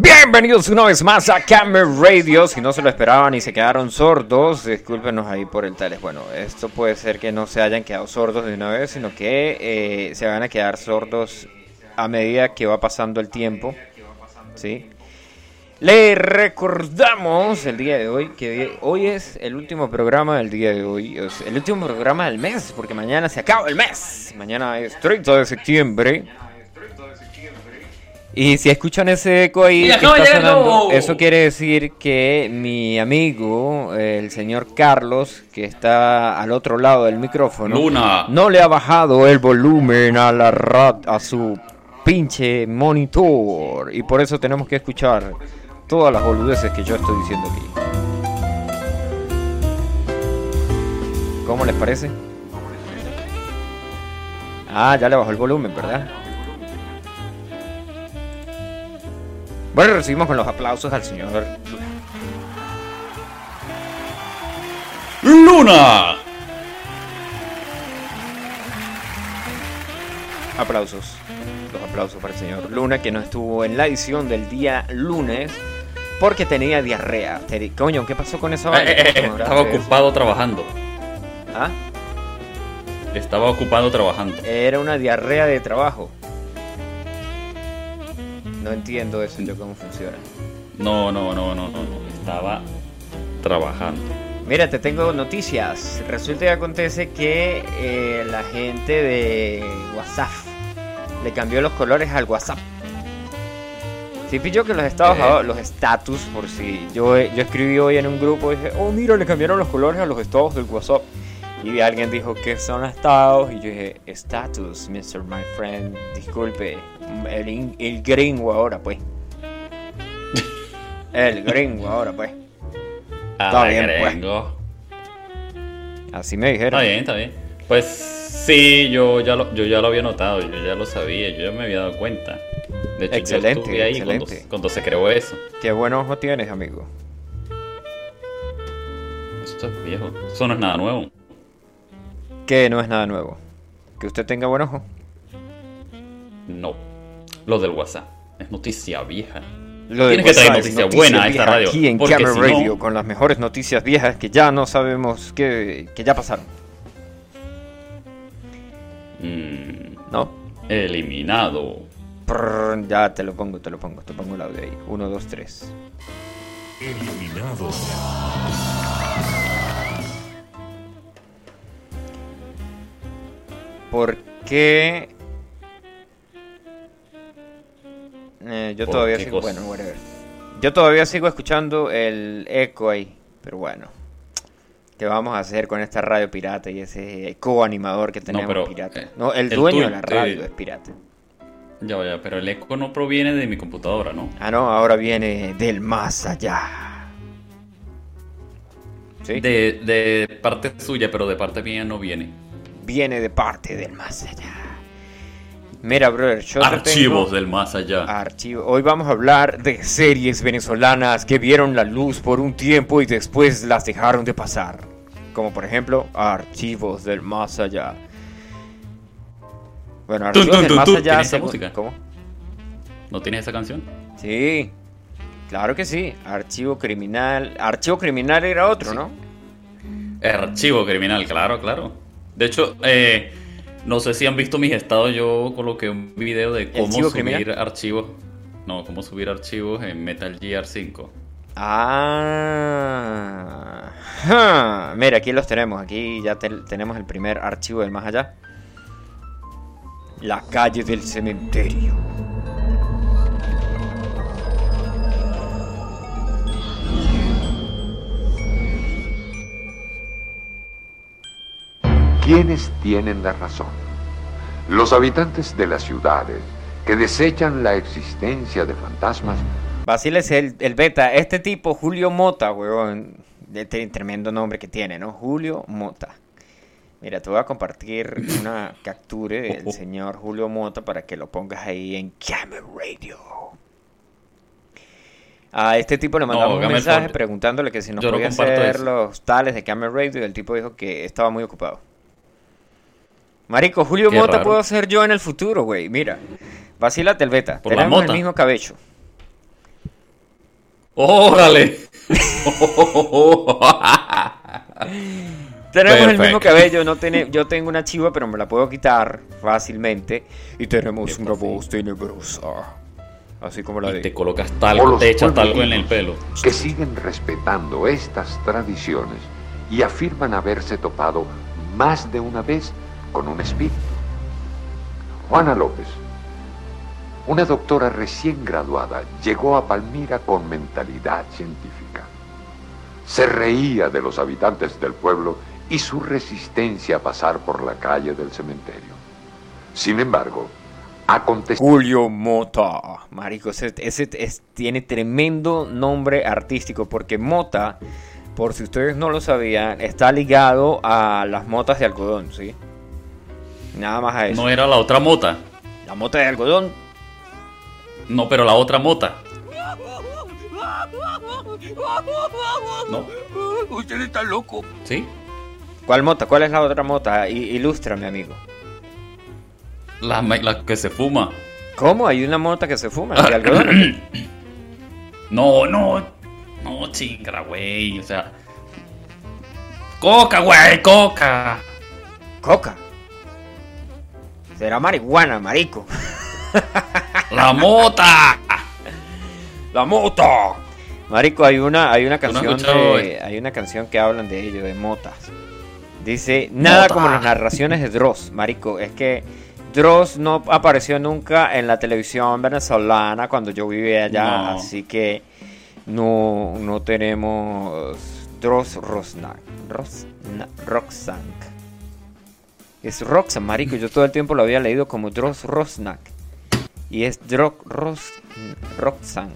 Bienvenidos una vez más a Camera Radio. Si no se lo esperaban y se quedaron sordos, discúlpenos ahí por el tal. Bueno, esto puede ser que no se hayan quedado sordos de una vez, sino que eh, se van a quedar sordos a medida que va pasando el tiempo. ¿Sí? Le recordamos el día de hoy que hoy es el último programa del día de hoy, el último programa del mes, porque mañana se acaba el mes. Mañana es 30 de septiembre. Y si escuchan ese eco ahí que está sonando, eso quiere decir que mi amigo, el señor Carlos, que está al otro lado del micrófono, Luna. no le ha bajado el volumen a la rad, a su pinche monitor. Y por eso tenemos que escuchar todas las boludeces que yo estoy diciendo aquí. ¿Cómo les parece? Ah, ya le bajó el volumen, ¿verdad? Bueno, recibimos con los aplausos al señor Luna. Aplausos. Los aplausos para el señor Luna, que no estuvo en la edición del día lunes porque tenía diarrea. Coño, ¿qué pasó con esa Eh, vaina? eh, eh, ¿Cómo estaba ocupado trabajando. ¿Ah? Estaba ocupado trabajando. Era una diarrea de trabajo. No entiendo eso yo cómo funciona. No, no, no, no, no. Estaba trabajando. Mira, te tengo noticias. Resulta y acontece que eh, la gente de WhatsApp le cambió los colores al WhatsApp. Sí, pilló que los estados, Eh. los status, por si yo, yo escribí hoy en un grupo y dije, oh mira, le cambiaron los colores a los estados del WhatsApp. Y alguien dijo, ¿qué son estados? Y yo dije, status, Mr. My Friend, disculpe, el, in- el gringo ahora, pues. El gringo ahora, pues. Está Ah, bien, pues. gringo. Así me dijeron. Está bien, está bien. Pues sí, yo ya lo, yo ya lo había notado, yo ya lo sabía, yo ya me había dado cuenta. De hecho, Excelente, yo estuve ahí excelente. Cuando, cuando se creó eso. Qué buen ojo tienes, amigo. Esto es viejo. Eso no es nada nuevo. Que no es nada nuevo. Que usted tenga buen ojo. No. Lo del WhatsApp. Es noticia vieja. Lo de Tienes que traer noticia buena a esta radio, Aquí en porque Camera si no- Radio con las mejores noticias viejas que ya no sabemos que, que ya pasaron. Mm, ¿No? eliminado. Prrr, ya te lo pongo, te lo pongo, te pongo el audio ahí. Uno, dos, tres. Eliminado. ¿Por qué? Eh, yo ¿Por todavía qué sigo. Bueno, whatever. Yo todavía sigo escuchando el eco ahí. Pero bueno. ¿Qué vamos a hacer con esta radio pirata y ese eco animador que tenemos pero, pirata? eh, no, el el dueño de la radio eh, es pirata. Ya vaya, pero el eco no proviene de mi computadora, ¿no? Ah, no, ahora viene del más allá. ¿Sí? De, de parte suya, pero de parte mía no viene. Viene de parte del más allá. Mira, brother, yo Archivos tengo- del más allá. Archivo. Hoy vamos a hablar de series venezolanas que vieron la luz por un tiempo y después las dejaron de pasar. Como por ejemplo, Archivos del Más Allá. Bueno, Archivos del Más. Allá. ¿Tiene esa música? ¿Cómo? ¿No tienes esa canción? Sí, claro que sí. Archivo Criminal. Archivo Criminal era otro, ¿no? Archivo criminal, claro, claro. De hecho, eh, no sé si han visto mis estados. Yo coloqué un video de cómo subir criminal? archivos. No, cómo subir archivos en Metal Gear 5. Ah, ja. mira, aquí los tenemos. Aquí ya te- tenemos el primer archivo del más allá. La calle del cementerio. ¿Quiénes tienen la razón? Los habitantes de las ciudades que desechan la existencia de fantasmas Basile es el, el beta. Este tipo, Julio Mota, weón. Este tremendo nombre que tiene, ¿no? Julio Mota. Mira, te voy a compartir una capture del señor Julio Mota para que lo pongas ahí en Camera Radio. A este tipo le No, mandamos un hágame el mensaje preguntándole que si nos no podía comparto hacer eso. los tales de Camera Radio y el tipo dijo que estaba muy ocupado. Marico, Julio Qué Mota raro. puedo ser yo en el futuro, güey. Mira, vacílate el beta. Por la Tenemos el mismo cabello. ¡Órale! Tenemos el mismo cabello, no tiene, yo tengo una chiva, pero me la puedo quitar fácilmente. Y tenemos Qué una fácil. voz tenebrosa. Así como la Y te colocas talco, te echas talco en el pelo. que siguen respetando estas tradiciones y afirman haberse topado más de una vez con un espíritu. Juana López, una doctora recién graduada, llegó a Palmira con mentalidad científica. Se reía de los habitantes del pueblo y su resistencia a pasar por la calle del cementerio. Sin embargo, aconteció Julio Mota. Marico, ese, ese es- tiene tremendo nombre artístico porque Mota, por si ustedes no lo sabían, está ligado a las motas de algodón, ¿sí? Nada más a eso. No era la otra mota. La mota de algodón, No, pero la otra mota. No. Usted está loco. ¿Sí? ¿cuál mota? ¿Cuál es la otra mota? I- ilústrame, amigo. La que se fuma. ¿Cómo? Hay una mota que se fuma de algodón. No, no. No, chingra, güey. O sea. Coca, güey, coca. Coca. Será marihuana, marico. La mota. La mota. Marico, hay una, hay una no canción de- hay una canción que hablan de ello, de motas. Dice, nada Mota. como las narraciones de Dross, marico, es que Dross no apareció nunca en la televisión venezolana cuando yo vivía allá, No. así que no, no tenemos Dross Rosnak, Rosna- Roxank. Es Roxanne, marico, yo todo el tiempo lo había leído como Dross Rosnak. Y es Drog Ros Roxank.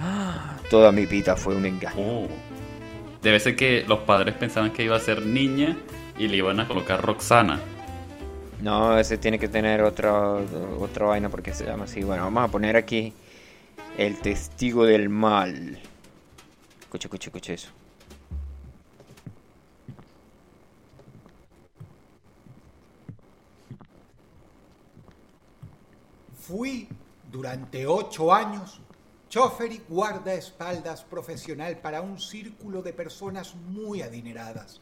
Ah, Toda mi vida fue un engaño. Oh. Debe ser que los padres pensaban que iba a ser niña y le iban a colocar Roxana. No, ese tiene que tener otra, otra vaina porque se llama así. Bueno, vamos a poner aquí el testigo del mal. Escucha, escucha, escucha eso. Fui durante ocho años chofer y guardaespaldas profesional para un círculo de personas muy adineradas.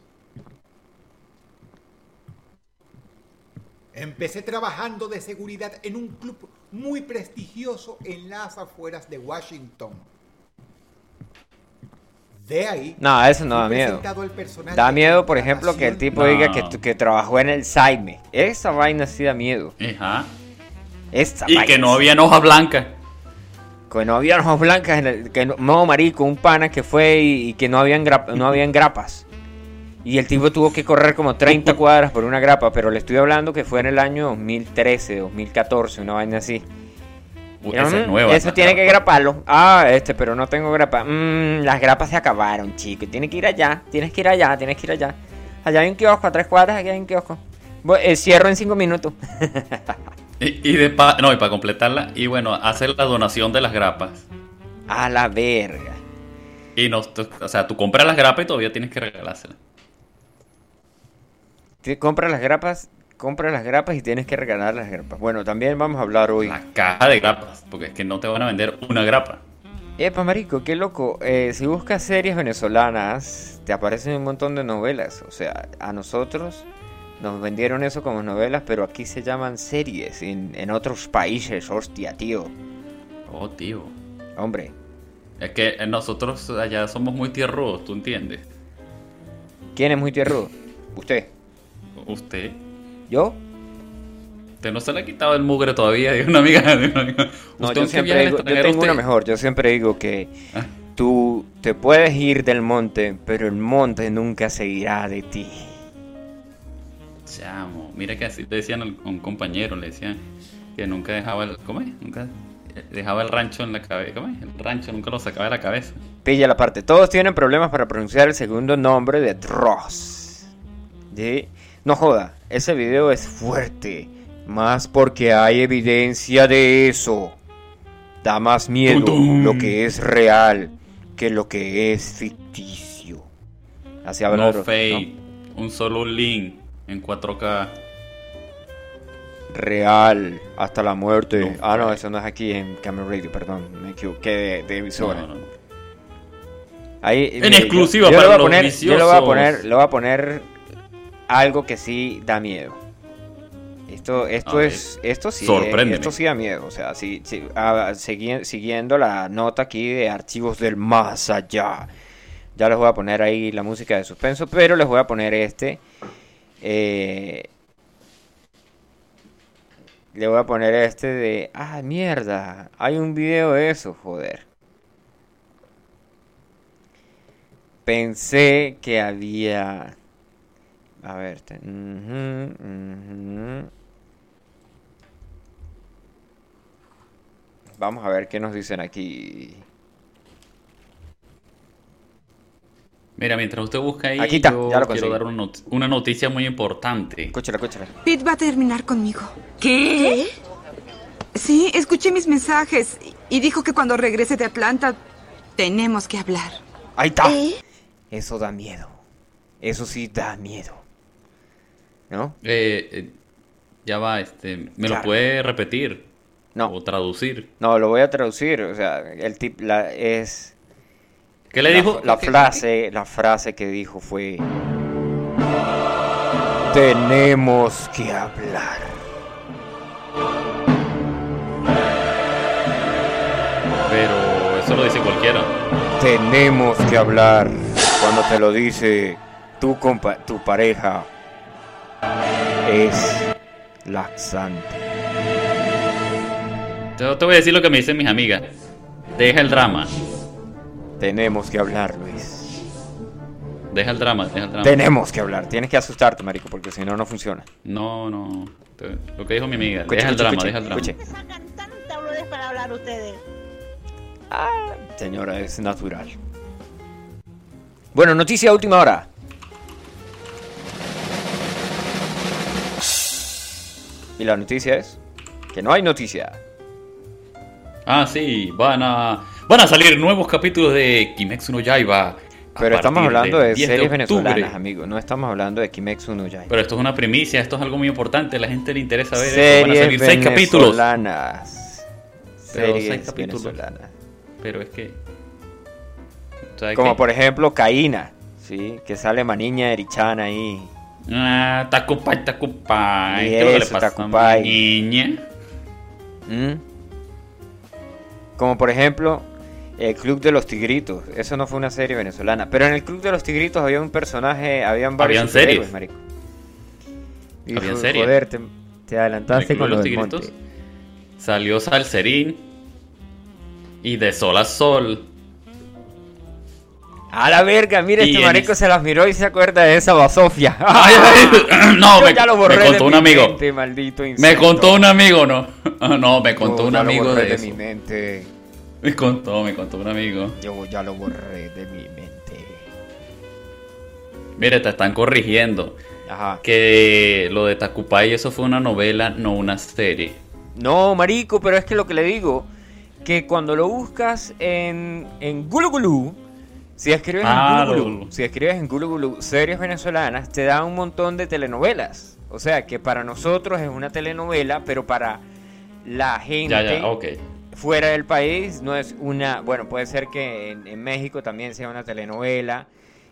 Empecé trabajando de seguridad en un club muy prestigioso en las afueras de Washington. De ahí. No, eso no da miedo. presentado al personal Da miedo, por ejemplo, que el tipo diga que, que trabajó en el Saime. Esa vaina sí da miedo. Ajá. Esta Y que no había hojas blancas. Que no había hojas blancas en el, que no, no, marico, un pana que fue y, y que no habían, grap- no habían grapas. Y el tipo tuvo que correr como 30 cuadras por una grapa, pero le estoy hablando que fue en el año 2013, 2014, una vaina así. Y, esa es nueva. Eso tiene que graparlo. Ah, este, pero no tengo grapa. Mm, las grapas se acabaron, chico. Tienes que ir allá, tienes que ir allá, tienes que ir allá. Allá hay un kiosco, a tres cuadras, aquí hay un kiosco. Voy- eh, cierro en cinco minutos. Y, y de pa- no, y para completarla, y bueno, hacer la donación de las grapas. A la verga. Y no, tú- o sea, tú compras las grapas y todavía tienes que regalárselas. Te compras las grapas, compras las grapas y tienes que regalar las grapas. Bueno, también vamos a hablar hoy. La caja de grapas, porque es que no te van a vender una grapa. Epa, marico, qué loco. Eh, si buscas series venezolanas, te aparecen un montón de novelas. O sea, a nosotros nos vendieron eso como novelas, pero aquí se llaman series en, en otros países. Hostia, tío. Oh, tío. Hombre, Es que nosotros allá somos muy tierrudos, ¿tú entiendes? ¿quién es muy tierrudo? ¿Usted? Usted. ¿Yo? Usted no se le ha quitado el mugre todavía de una amiga. De una amiga. No, ¿Usted yo siempre digo, yo tengo una mejor. Yo siempre digo que Ah. tú te puedes ir del monte, pero el monte nunca se irá de ti. Chamo, mira que así le decían a un compañero, le decían que nunca dejaba el. ¿Cómo es? Nunca dejaba el rancho en la cabeza. ¿Cómo es? El rancho nunca lo sacaba de la cabeza. Pilla la parte. Todos tienen problemas para pronunciar el segundo nombre de Dross. ¿Sí? No joda, ese video es fuerte. Más porque hay evidencia de eso. Da más miedo Tum, tum. lo que es real que lo que es ficticio. Así habla No Dross, fake, un solo link en 4K. Real, hasta la muerte. No ah, no, eso no es aquí en Camera Radio, perdón. Me equivoqué de, de emisora. No, no, no. Ahí, En yo- exclusiva yo, le para voy a poner, yo le voy a poner, voy a poner algo que sí da miedo. Esto, esto es, esto sí, Sorpréndeme. esto sí da miedo. O sea, sí, sí, segui- siguiendo la nota aquí de archivos del más allá. Ya les voy a poner ahí la música de suspenso, pero les voy a poner este. Eh, le voy a poner este de. Ah, mierda. Hay un video de eso, joder. Pensé que había. A ver. te- ujú, ujú. Vamos a ver qué nos dicen aquí. Mira, mientras usted busca ahí, Aquí está, yo ya lo quiero dar una, not- una noticia muy importante. Escúchala, escúchala. Pete va a terminar conmigo. ¿Qué? Sí, escuché mis mensajes y- y dijo que cuando regrese de Atlanta tenemos que hablar. Ahí está. ¿Eh? Eso da miedo. Eso sí da miedo. ¿No? Eh, eh, ya va, este, ¿me Claro. lo puede repetir? No. O traducir. No, lo voy a traducir. O sea, el tip la, es. ¿Qué le dijo? La ¿Qué- frase, la frase que dijo fue. Tenemos que hablar. Pero eso lo dice cualquiera. Tenemos que hablar. Cuando te lo dice tu compa tu pareja es laxante. Te, te voy a decir lo que me dicen mis amigas. Deja el drama. Tenemos que hablar, Luis. Deja el drama, deja el drama. Tenemos que hablar. Tienes que asustarte, marico, porque si no, no funciona. No, no. Lo que dijo mi amiga. Escuche, deja el drama, escuche, deja el drama. para hablar ustedes. Señora, es natural. Bueno, noticia última hora. Y la noticia es que no hay noticia. Ah, sí, van a van a salir nuevos capítulos de Kimetsu no Yaiba. a Pero estamos hablando de 10 series venezolanas, amigo. No estamos hablando de Kimetsu no Yaiba. Pero esto es una primicia, esto es algo muy importante, a la gente le interesa ver esto. Van a Series salir seis capítulos. venezolanas. Pero Series seis capítulos. venezolanas. Pero es que ¿sabe Como por ejemplo Caína, ¿sí? Que sale Maniña Erichana ahí. Ah, Takupay, Takupay. Y ¿Qué le pasa a Takupay. mi niña? ¿Mm? Como por ejemplo el Club de los Tigritos. Eso no fue una serie venezolana. Pero en el Club de los Tigritos había un personaje, habían varios Habían series. marico. Y Habían series. Te, te En adelantaste el Club con de los Tigritos monte. Salió Salserín. Y de sol a sol. A la verga, mira, este marico se las miró y se acuerda de esa basofia. Ay, ay, no, me, ya lo borré me de contó mi un amigo. mente, maldito Me contó un amigo, no. No, me contó Yo un amigo de de eso. mi mente. Me contó, me contó un amigo. Yo ya lo borré de mi mente. Mire, te están corrigiendo. Ajá. Que lo de Takupay, eso fue una novela, no una serie. No, marico, pero es que lo que le digo, que cuando lo buscas en, en Gulu Gulu, si escribes Ah, en Gulu si escribes en Gulu Gulu series venezolanas, te da un montón de telenovelas. O sea, que para nosotros es una telenovela, pero para la gente Ya, ya, ok. Fuera del país no es una, bueno, puede ser que en, en México también sea una telenovela,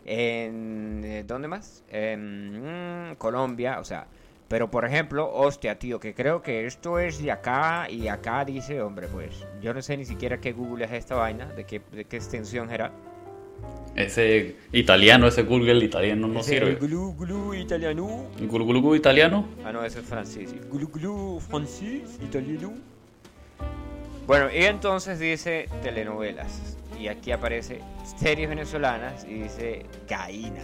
en eh, ¿dónde más? En mm, Colombia, o sea, pero por ejemplo, hostia, tío, que creo que esto es de acá y acá dice, hombre, pues yo no sé ni siquiera qué Google es esta vaina, de qué, de qué extensión era. Ese italiano, ese Google italiano no Ese sirve. Glu glu italiano. ¿Gulu gulu gulu italiano? Ah, no, eso es francés. Glu glu francés, italiano. Bueno, y entonces dice telenovelas. Y aquí aparece series venezolanas y dice Caína,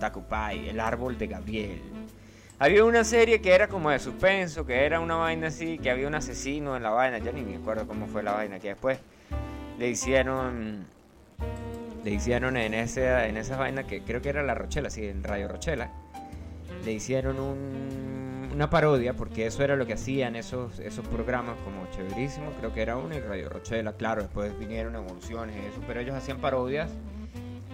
Tacupay, El Árbol de Gabriel. Había una serie que era como de suspenso, que era una vaina así, que había un asesino en la vaina. Ya ni me acuerdo cómo fue la vaina, que después le hicieron. Le hicieron en, ese, en esa vaina que creo que era La Rochela, sí, en Radio Rochela le hicieron un- una parodia, porque eso era lo que hacían esos, esos programas como Chéverísimo, creo que era uno, y Radio Rochela, claro, después vinieron evoluciones y eso, pero ellos hacían parodias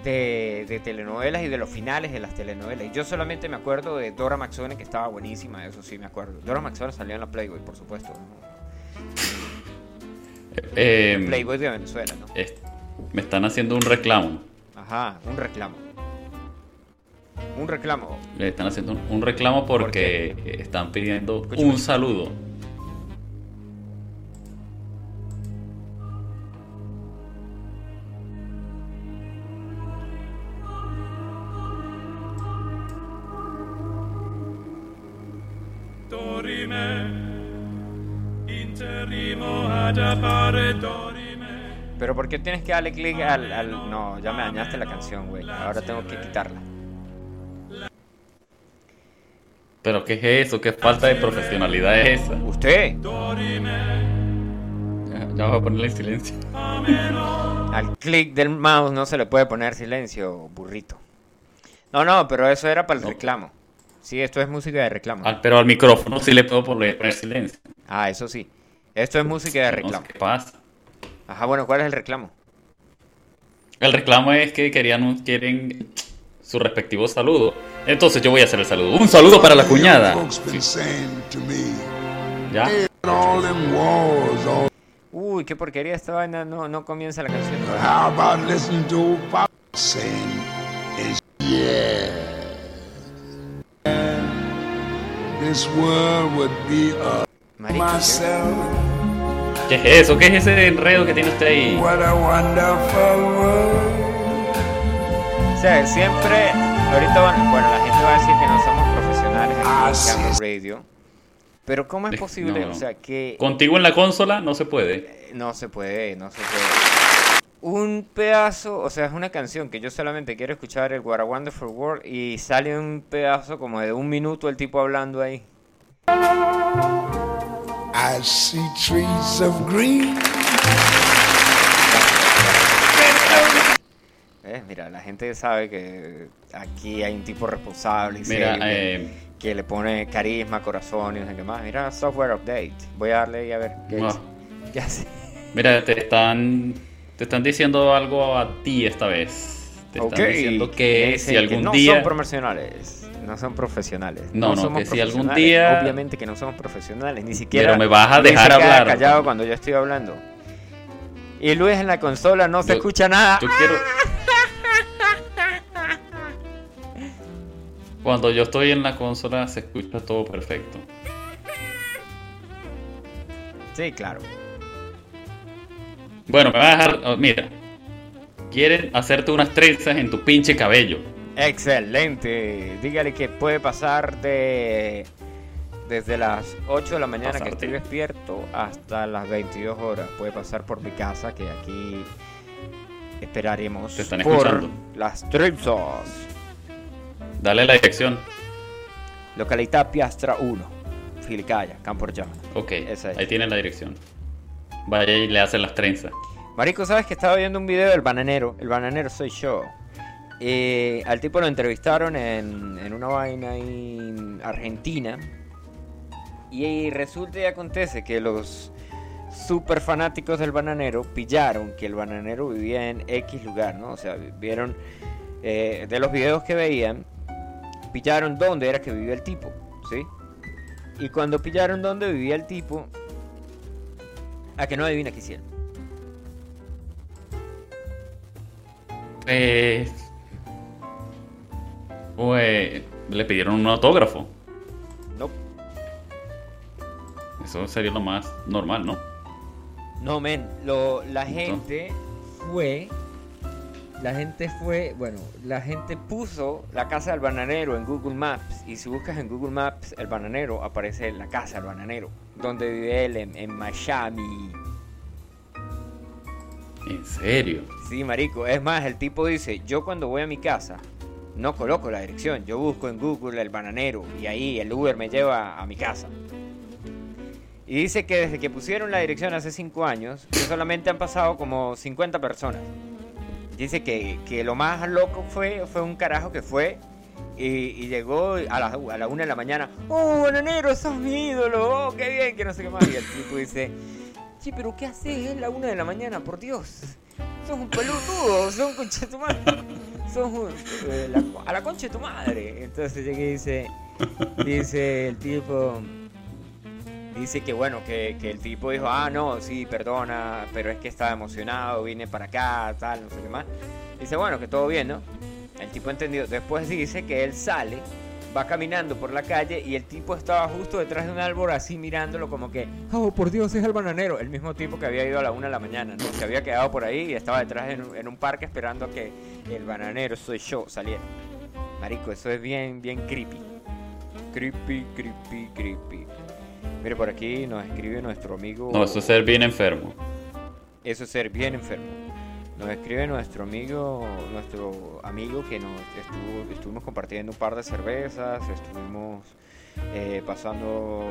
de, de telenovelas y de los finales de las telenovelas. Y yo solamente me acuerdo de Dora Maxone, que estaba buenísima, eso sí me acuerdo. Dora Maxone salió en la Playboy, por supuesto. ¿no? Eh, Playboy de Venezuela, ¿no? me están haciendo un reclamo. Ajá, un reclamo. Un reclamo. Le están haciendo un- un reclamo porque están pidiendo Escúchame. un saludo. Pero ¿por qué tienes que darle clic al, al- No, ya me dañaste la canción, güey. Ahora tengo que quitarla. Pero ¿qué es eso? ¿Qué falta de profesionalidad es esa? Usted, Ya, ya voy a ponerle en silencio. al clic del mouse no se le puede poner silencio, burrito. No, no, pero eso era para el No. reclamo. Sí, esto es música de reclamo. Pero al micrófono sí le puedo poner, silencio. Ah, eso sí. Esto es música de No sé reclamo. qué pasa. Ajá, bueno, ¿cuál es el reclamo? El reclamo es que querían quieren su respectivo saludo. Entonces yo voy a hacer el saludo. Un saludo para la cuñada. ¿Ya? Uy, qué porquería esta vaina. No, no comienza la canción. how about listening to old Pop saying, is yeah. This world would be a Marico, ¿qué? myself. ¿Qué es eso? ¿Qué es ese enredo que tiene usted ahí? O sea, siempre, ahorita, van- bueno, la gente va a decir que no somos profesionales aquí Ah, en sí. Radio. Pero ¿cómo es posible? no, no. O sea, que Contigo en la consola no se puede. eh, no se puede, no se puede. Un pedazo, o sea, es una canción que yo solamente quiero escuchar el What a Wonderful World y sale un pedazo como de un minuto el tipo hablando ahí. I see trees of green. Eh, Mira, la gente sabe que aquí hay un tipo responsable y Mira, serio que- eh, que le pone carisma, corazón y no sé qué más. Mira, software update. Voy a darle y a ver qué. ¿Qué hace? mira, te están te están diciendo algo a ti esta vez. Te están diciendo que si algún no día son profesionales. No son profesionales. No, no, somos que si algún día- Obviamente que no somos profesionales. Ni siquiera. Pero me vas a dejar hablar. callado cuando yo estoy hablando. Y Luis en la consola no se escucha nada. yo quiero Cuando yo estoy en la consola se escucha todo perfecto. Sí, claro. Bueno, me vas a dejar. oh, mira. Quieren hacerte unas trenzas en tu pinche cabello. Excelente. Dígale que puede pasar de desde las 8 de la mañana que estoy despierto hasta las 22 horas. Puede pasar por mi casa que aquí esperaremos Te están por escuchando. las tripsos. Dale la dirección. Localidad Piastra 1, Filicaya, Camporgiano. Ok, Esa es. ahí tienen la dirección. Vaya y le hacen las trenzas. Marico, ¿sabes que estaba viendo un video del bananero? El bananero soy yo. Eh, al tipo lo entrevistaron en, en una vaina en Argentina. Y resulta y acontece que los super fanáticos del bananero pillaron que el bananero vivía en X lugar, ¿no? O sea, vieron eh, de los videos que veían, pillaron dónde era que vivía el tipo, ¿sí? Y cuando pillaron dónde vivía el tipo, a que no adivina qué hicieron. Pues. Pues. Le pidieron un autógrafo. No, Eso sería lo más normal, ¿no? No, men, lo, la gente fue, la gente fue, bueno, la gente puso la casa del bananero en Google Maps y si buscas en Google Maps el bananero aparece la casa del bananero, donde vive él en, en Miami. En serio. Sí, marico, es más, el tipo dice, yo cuando voy a mi casa no coloco la dirección, yo busco en Google el bananero y ahí el Uber me lleva a mi casa. Y dice que desde que pusieron la dirección hace 5 años, que solamente han pasado como 50 personas. Dice que, que lo más loco fue, fue un carajo que fue y, llegó a la, a la 1 de la mañana. ¡Oh, bananero, sos mi ídolo! ¡Oh, qué bien! Que no sé qué más. Y el tipo dice, sí, pero ¿qué haces a la 1 de la mañana? Por Dios. Sos un pelotudo, sos un concha de tu madre. Sos un, eh, la- a la concha de tu madre. Entonces llega y dice, dice el tipo, dice que bueno, que, que el tipo dijo, ah, no, sí, perdona, pero es que estaba emocionado, vine para acá, tal, no sé qué más. Dice, bueno, que todo bien, ¿no? El tipo entendió. Después dice que él sale, va caminando por la calle y el tipo estaba justo detrás de un árbol así mirándolo como que, oh, por Dios, es el bananero. El mismo tipo que había ido a la una de la mañana, ¿no? Se había quedado por ahí y estaba detrás en, en un parque esperando a que el bananero, soy yo, saliera. Marico, eso es bien, bien creepy. Creepy, creepy, creepy. Mire, por aquí nos escribe nuestro amigo. No, eso es ser bien enfermo. Eso es ser bien enfermo. Nos escribe nuestro amigo, nuestro amigo que nos estuvo, estuvimos compartiendo un par de cervezas, estuvimos eh, pasando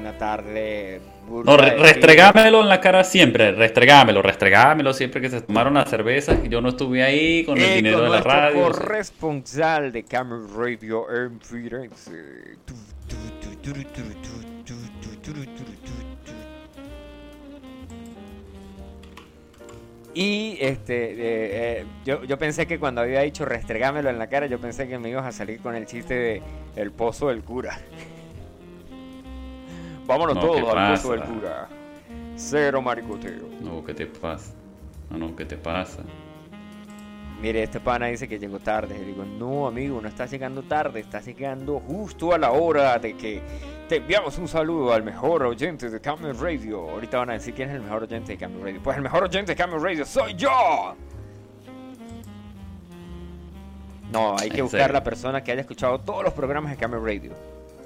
una tarde No, re- restregámelo en la cara siempre, restregámelo, restregámelo siempre que se tomaron las cervezas. y Yo no estuve ahí con el Eh, dinero con de la radio. corresponsal de Camera Radio en Firenze. Tu, tu, tu, tu, Y este, eh, eh, yo, yo pensé que cuando había dicho restregámelo en la cara, yo pensé que me ibas a salir con el chiste de el pozo del cura. Vámonos No, todos ¿qué al pozo del cura. Cero maricoteo. No, ¿qué te pasa? No, no, ¿qué te pasa? Mire, este pana dice que llegó tarde. Le digo, no, amigo, no estás llegando tarde, estás llegando justo a la hora de que te enviamos un saludo al mejor oyente de Camel Radio. Ahorita van a decir quién es el mejor oyente de Camel Radio. Pues el mejor oyente de Camel Radio soy yo. No, hay que ¿En buscar la persona que haya escuchado todos los programas de Camel Radio.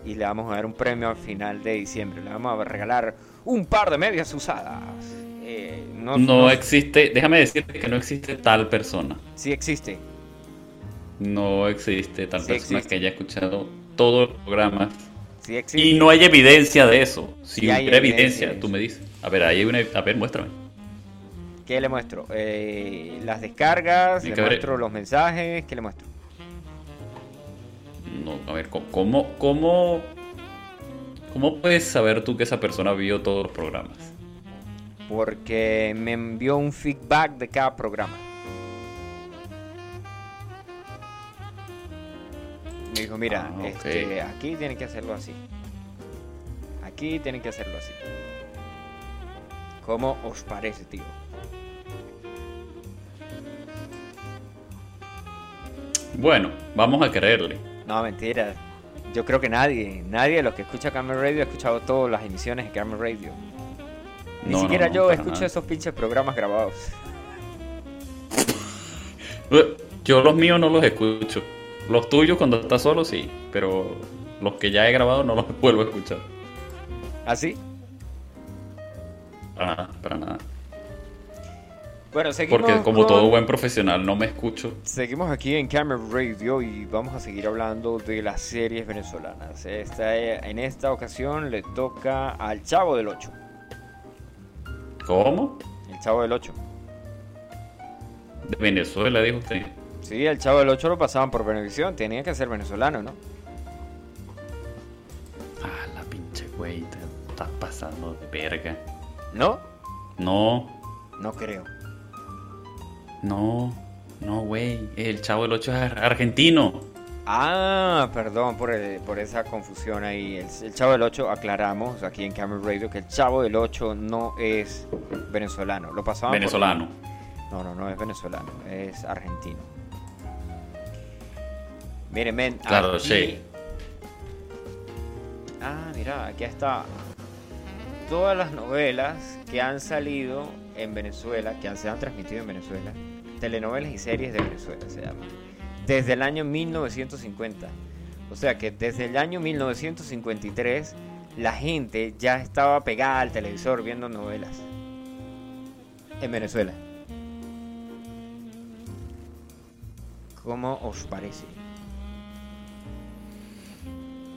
Y le vamos a dar un premio al final de diciembre. Le vamos a regalar un par de medias usadas. Eh, no, No no- existe, déjame decirte que no existe tal persona. Sí existe. No existe tal Sí persona existe. que haya escuchado todos los programas. Sí existe. Y no hay evidencia de eso. Si Sí hay hubiera evidencia evidencia, de tú me dices. A ver, ahí hay una. A ver, muéstrame. ¿Qué le muestro? Eh, las descargas, le muestro los mensajes, ¿qué le muestro? No, a ver, ¿cómo, cómo, cómo, cómo puedes saber tú que esa persona vio todos los programas? Porque me envió un feedback de cada programa. Me dijo, mira, Ah, este, aquí tienen que hacerlo así. Aquí tienen que hacerlo así. ¿Cómo os parece, tío? Bueno, vamos a creerle. No, mentira. Yo creo que nadie, nadie de los que escucha Camel Radio ha escuchado todas las emisiones de Camel Radio. Ni No, siquiera no, yo escucho nada. esos pinches programas grabados. Yo los míos no los escucho. Los tuyos cuando estás solo sí, pero los que ya he grabado no los vuelvo a escuchar. ¿Así? Para nada, para nada. Bueno, seguimos Porque como con- todo buen profesional no me escucho. Seguimos aquí en Camera Radio y vamos a seguir hablando de las series venezolanas. Esta, en esta ocasión le toca al Chavo del 8. ¿Cómo? El Chavo del 8. De Venezuela, dijo usted. Sí, el Chavo del 8 lo pasaban por Venevisión. Tenía que ser venezolano, ¿no? Ah, la pinche güey, te estás pasando de verga. ¿No? No, No creo. no, no, güey. El chavo del 8 es ar- argentino. Ah, perdón por, el- por esa confusión ahí. El, el Chavo del 8, aclaramos aquí en Camera Radio que el Chavo del 8 no es venezolano. Lo pasaban por- Venezolano. No, no, no es venezolano, es argentino. Miren, men. Claro, aquí- sí. Ah, mira, aquí está. Todas las novelas que han salido en Venezuela, que se han transmitido en Venezuela, telenovelas y series de Venezuela se llama. Desde el año 1950. O sea que desde el año 1953 la gente ya estaba pegada al televisor viendo novelas. En Venezuela. ¿Cómo os parece?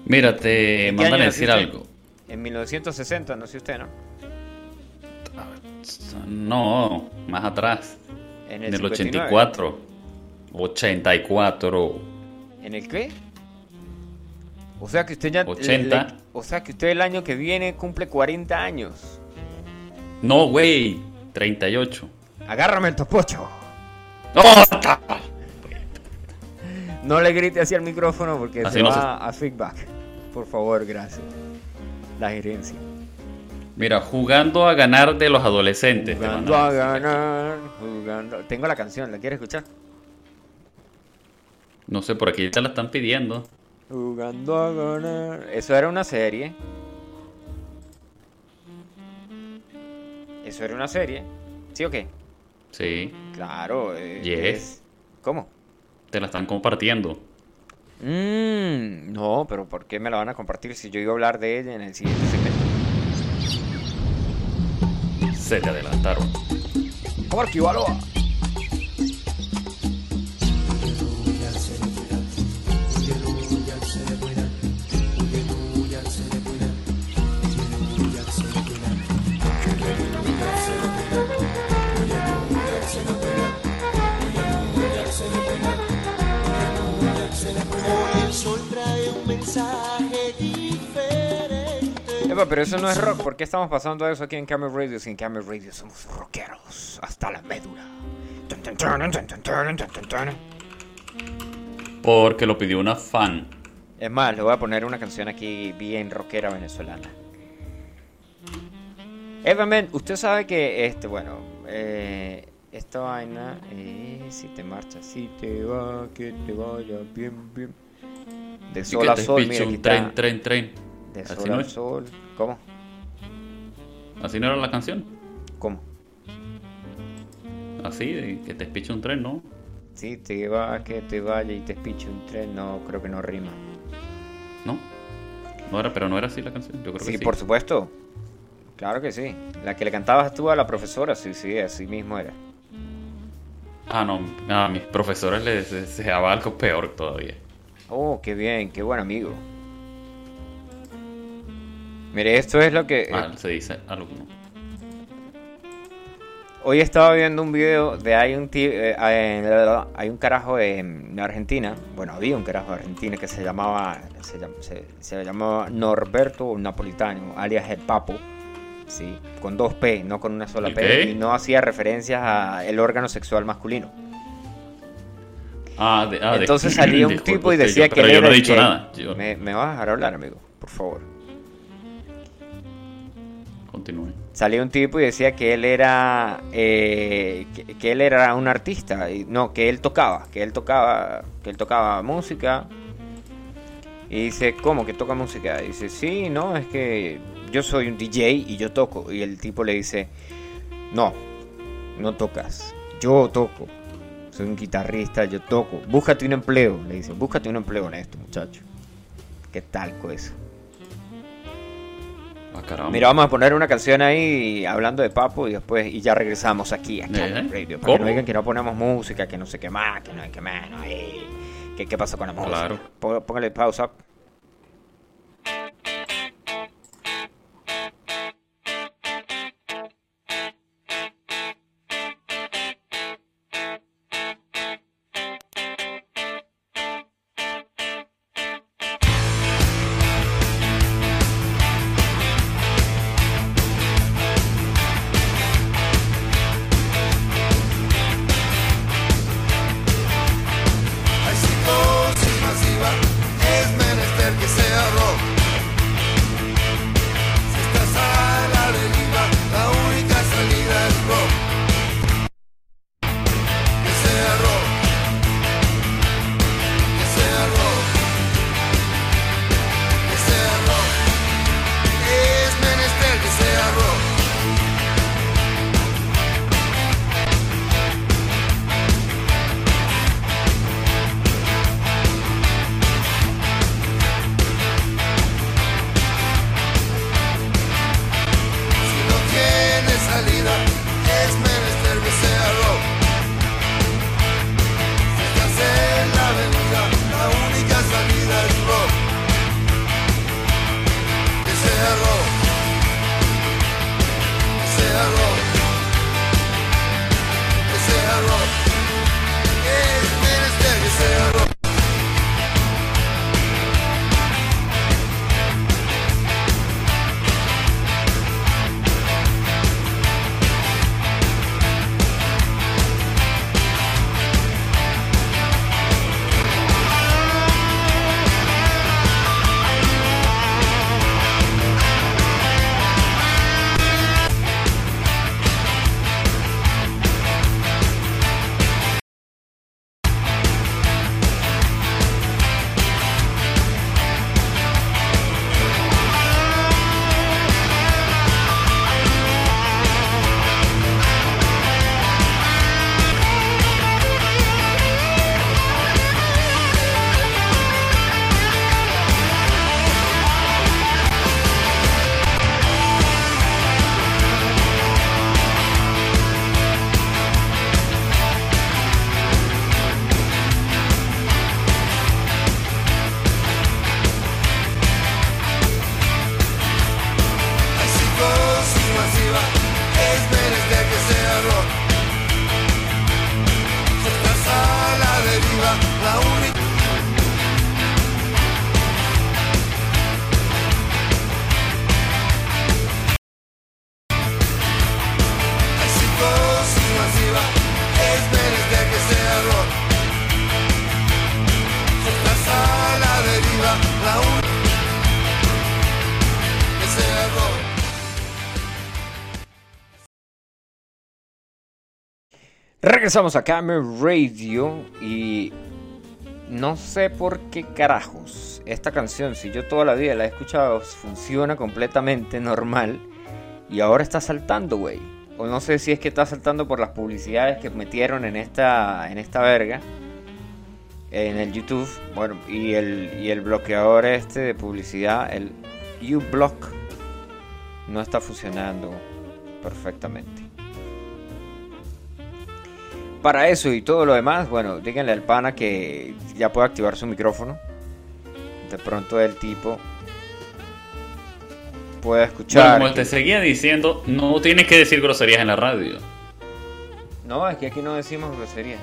Mira, te ¿En mandan a decir algo. En 1960, no sé usted, ¿no? No, más atrás. En En el, el 59. 84. 84. ¿En el qué? O sea que usted ya... 80. le- o sea que usted el año que viene cumple 40 años. No, güey. 38. Agárrame el topocho. ¡No! No le grite hacia el micrófono porque Así se no va se- a feedback. Por favor, gracias. La gerencia. Mira, jugando a ganar de los adolescentes. te Jugando a- a ganar, jugando. Tengo la canción, ¿la quieres escuchar? No sé, por aquí te la están pidiendo. Jugando a ganar. Eso era una serie. Eso era una serie. ¿Sí o qué? Sí, Claro. eh, Yes. es- ¿Cómo? te la están compartiendo. Mm, no, pero ¿por qué me la van a compartir si yo iba a hablar de ella en el siguiente segmento? Se te adelantaron. Jorge Baloa. mensaje diferente. Epa, pero eso no es rock. ¿Por qué estamos pasando eso aquí en Camel Radio? Si en Camel Radio somos rockeros hasta la médula. Porque lo pidió una fan. Es más, le voy a poner una canción aquí bien rockera venezolana. Eva Men, usted sabe que este, bueno, eh, esta vaina, eh, si te marchas, si te va, que te vaya bien, bien. De sol que a sol, mira, un tren, tren, tren. De Así sol no a es. sol. ¿Cómo? Así no era la canción. ¿Cómo? Así, de que te piche un tren, ¿no? Si te va, que te vaya y te espiche un tren, no, creo que no rima. ¿No? No era, pero no era así la canción. Yo creo Sí, que sí. por supuesto. Claro que sí. La que le cantabas tú a la profesora, sí, sí, así mismo era. Ah, no. A mis profesores les deseaba algo peor todavía. Oh, qué bien, qué buen amigo. Mire, esto es lo que... eh, Ah, se dice alumno. Hoy estaba viendo un video de hay un ti- eh, eh, hay un carajo en Argentina, bueno, había un carajo en Argentina que se llamaba se, llam- se- se llamaba Norberto Napolitano, alias el Papo, sí, con dos P, no con una sola. P, y no hacía referencias a el órgano sexual masculino. Ah, de, ah, de- Entonces salía un tipo y decía yo- que pero él yo era no he dicho nada. Yo- Me, me vas a dejar hablar, amigo, por favor. Continúe. Salía un tipo y decía que él era eh, que, que él era un artista y no que él tocaba que él tocaba que él tocaba música y dice cómo que toca música y dice sí no es que yo soy un DJ y yo toco y el tipo le dice no no tocas yo toco soy un guitarrista yo toco búscate un empleo le dice búscate un empleo en esto muchacho qué tal con eso Ah. Mira, vamos a poner una canción ahí hablando de Papo y después y ya regresamos aquí a ¿Eh? Camel Radio. Para que no digan que no ponemos música, que no sé qué más, que no hay que no hay. ¿Qué, qué pasó con la música? Claro. Pó- Póngale pausa. Regresamos a Camera Radio y no sé por qué carajos esta canción, si yo toda la vida la he escuchado, funciona completamente normal y ahora está saltando, güey. O no sé si es que está saltando por las publicidades que metieron en esta, en esta verga. En el YouTube. Bueno, y el, y el bloqueador este de publicidad, el uBlock, no está funcionando perfectamente. Para eso y todo lo demás, bueno, díganle al pana que ya puede activar su micrófono. De pronto el tipo puede escuchar. Bueno, como te seguía diciendo, no tienes que decir groserías en la radio. No, es que aquí no decimos groserías.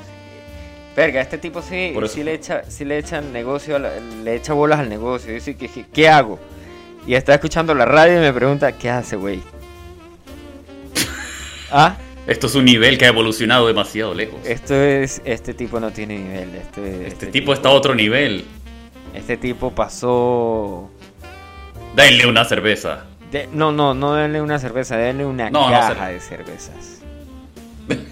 Verga, este tipo sí, sí le echa, sí le echa negocio, le echa bolas al negocio. Dice que, que- ¿qué hago? Y está escuchando la radio y me pregunta, ¿qué hace, güey? ¿Ah? Esto es un nivel que ha evolucionado demasiado lejos. Esto es, este tipo no tiene nivel. Este, Este tipo está a otro nivel. Este tipo pasó... Denle una cerveza. de- no, no, no denle una cerveza, denle una No, no, caja cer- de cervezas.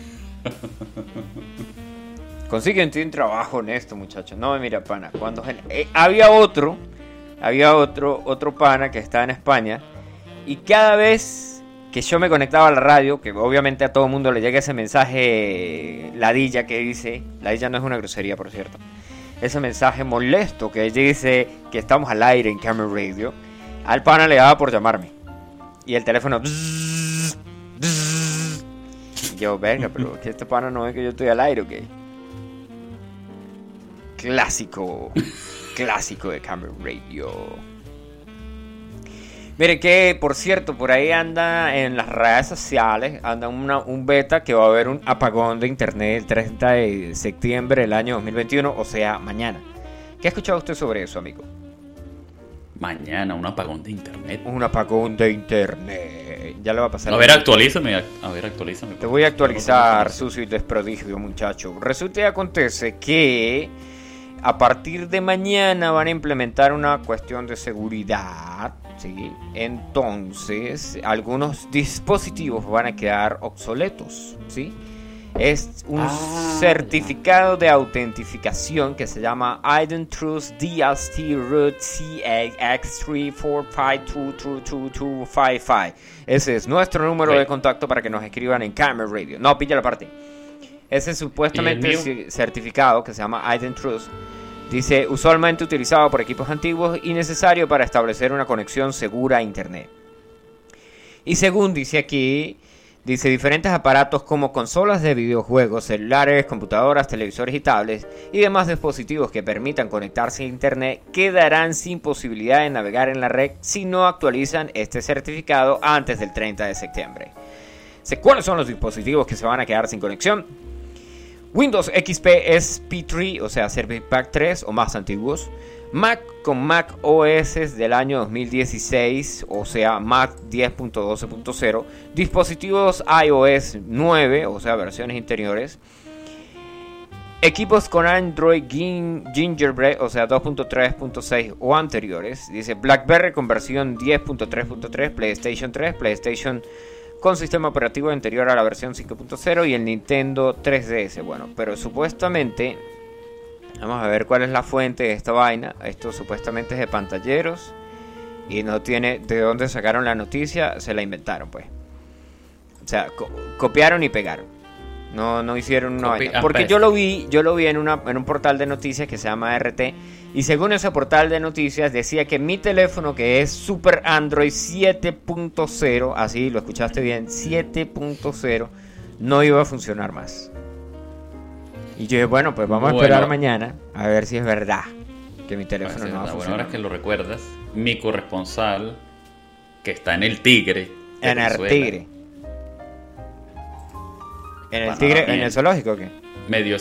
Consiguen un trabajo honesto, muchachos. No, mira, pana. Cuando eh, había otro, había otro, otro pana que estaba en España y cada vez que yo me conectaba a la radio, que obviamente a todo el mundo le llega ese mensaje ladilla que dice, ladilla no es una grosería, por cierto, ese mensaje molesto que dice que estamos al aire en Camera Radio, al pana le daba por llamarme y el teléfono y yo, verga, pero que este pana no ve que yo estoy al aire, ¿o qué? Clásico, clásico de Camera Radio. Miren que, por cierto, por ahí anda en las redes sociales, anda una- un beta que va a haber un apagón de internet el 30 de septiembre del año 2021, o sea, mañana. ¿Qué ha escuchado usted sobre eso, amigo? Mañana, un apagón de internet. Un apagón de internet. Ya le va a pasar. A ver, actualízame. A ver, actualízame. Te voy a actualizar, sucio y desprodigio, muchacho. Resulta y acontece que a partir de mañana van a implementar una cuestión de seguridad. ¿sí? Entonces, algunos dispositivos van a quedar obsoletos. ¿sí? Es un Ah. certificado de autentificación que se llama IdenTrust DST Root CX34522255. Ese es nuestro número de contacto para que nos escriban en Camera Radio. No, pilla la parte. Ese supuestamente certificado que se llama IdenTrust dice usualmente utilizado por equipos antiguos y necesario para establecer una conexión segura a Internet. Y según dice aquí, dice diferentes aparatos como consolas de videojuegos, celulares, computadoras, televisores y tablets y demás dispositivos que permitan conectarse a Internet quedarán sin posibilidad de navegar en la red si no actualizan este certificado antes del 30 de septiembre. ¿Cuáles son los dispositivos que se van a quedar sin conexión? Windows XP SP3, o sea, Service Pack 3 o más antiguos. Mac con Mac OS del año 2016, o sea, Mac 10.12.0. Dispositivos iOS 9, o sea, versiones interiores. Equipos con Android Gin- Gingerbread, o sea, 2.3.6 o anteriores. Dice BlackBerry con versión 10.3.3, PlayStation 3, PlayStation con sistema operativo anterior a la versión 5.0 y el Nintendo 3DS. Bueno, pero supuestamente, vamos a ver cuál es la fuente de esta vaina. Esto supuestamente es de pantalleros y no tiene de dónde sacaron la noticia, se la inventaron pues. O sea, co- copiaron y pegaron. No, no hicieron una vaina. Porque yo lo vi, yo lo vi en, una, en un portal de noticias que se llama RT. Y según ese portal de noticias decía que mi teléfono, que es Super Android 7.0, así lo escuchaste bien, 7.0, no iba a funcionar más. Y yo dije, bueno, pues vamos a Bueno. esperar mañana a ver si es verdad que mi Bueno, teléfono no va a bueno, funcionar. ahora que lo recuerdas, mi corresponsal, que está en el Tigre. En el tigre. ¿En el tigre? ¿En el zoológico o qué? Me dio,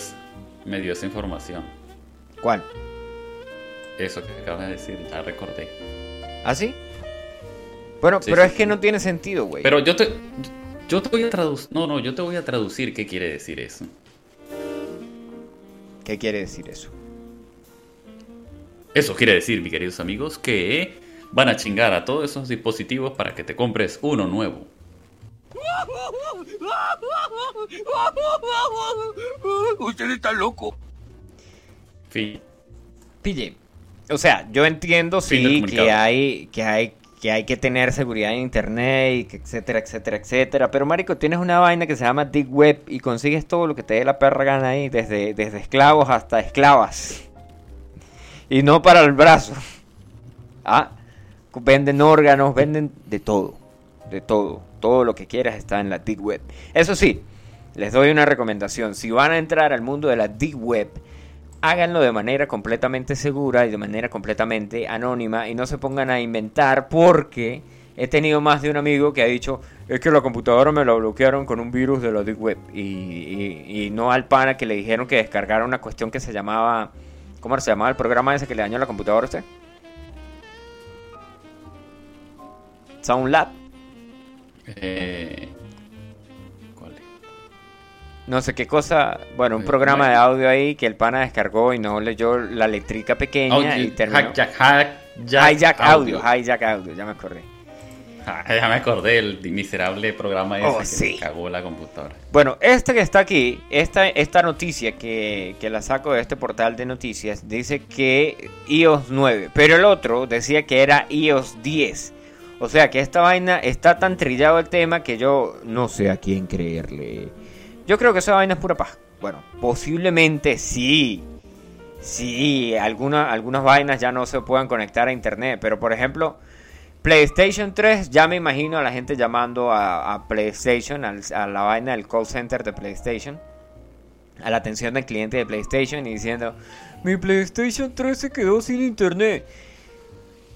me dio esa información. ¿Cuál? Eso que acabas de decir, ya recordé. ¿Ah, sí? Bueno, Sí, pero sí, es que sí. no tiene sentido, güey. Pero yo te, yo te voy a traducir. No, no, yo te voy a traducir qué quiere decir eso. ¿Qué quiere decir eso? Eso quiere decir, mis queridos amigos, que van a chingar a todos esos dispositivos para que te compres uno nuevo. Usted está loco. Fin. Pille. O sea, yo entiendo Fin sí que hay que hay que hay que tener seguridad en internet y que etcétera, etcétera, etcétera, pero marico, tienes una vaina que se llama Deep Web y consigues todo lo que te dé la perra gana ahí, desde desde esclavos hasta esclavas. Y no para el brazo. Ah, venden órganos, venden de todo, de todo, todo lo que quieras está en la Deep Web. Eso sí, les doy una recomendación, si van a entrar al mundo de la Deep Web, háganlo de manera completamente segura y de manera completamente anónima y no se pongan a inventar porque he tenido más de un amigo que ha dicho es que la computadora me la bloquearon con un virus de la Deep Web y, y- no al pana que le dijeron que descargara una cuestión que se llamaba ¿cómo se llamaba el programa ese que le dañó la computadora a usted? SoundLab Eh, ¿Cuál es? no sé qué cosa, bueno, un Eh, programa de audio ahí que el pana descargó y no leyó la letrica pequeña Audio- y terminó. Hijack, hijack Hijack audio, hijack audio, ya me acordé. Ah, ya me acordé del miserable programa ese Oh, que sí. cagó la computadora. Bueno, este que está aquí, esta, esta noticia que, que la saco de este portal de noticias, dice que iOS 9, pero el otro decía que era iOS 10. O sea que esta vaina está tan trillado el tema que yo no sé a quién creerle. Yo creo que esa vaina es pura paja. Bueno, posiblemente sí. Sí, alguna- algunas vainas ya no se puedan conectar a internet, pero por ejemplo, PlayStation 3, ya me imagino a la gente llamando a, PlayStation, a la vaina del call center de PlayStation, a la atención del cliente de PlayStation y diciendo, mi PlayStation 3 se quedó sin internet.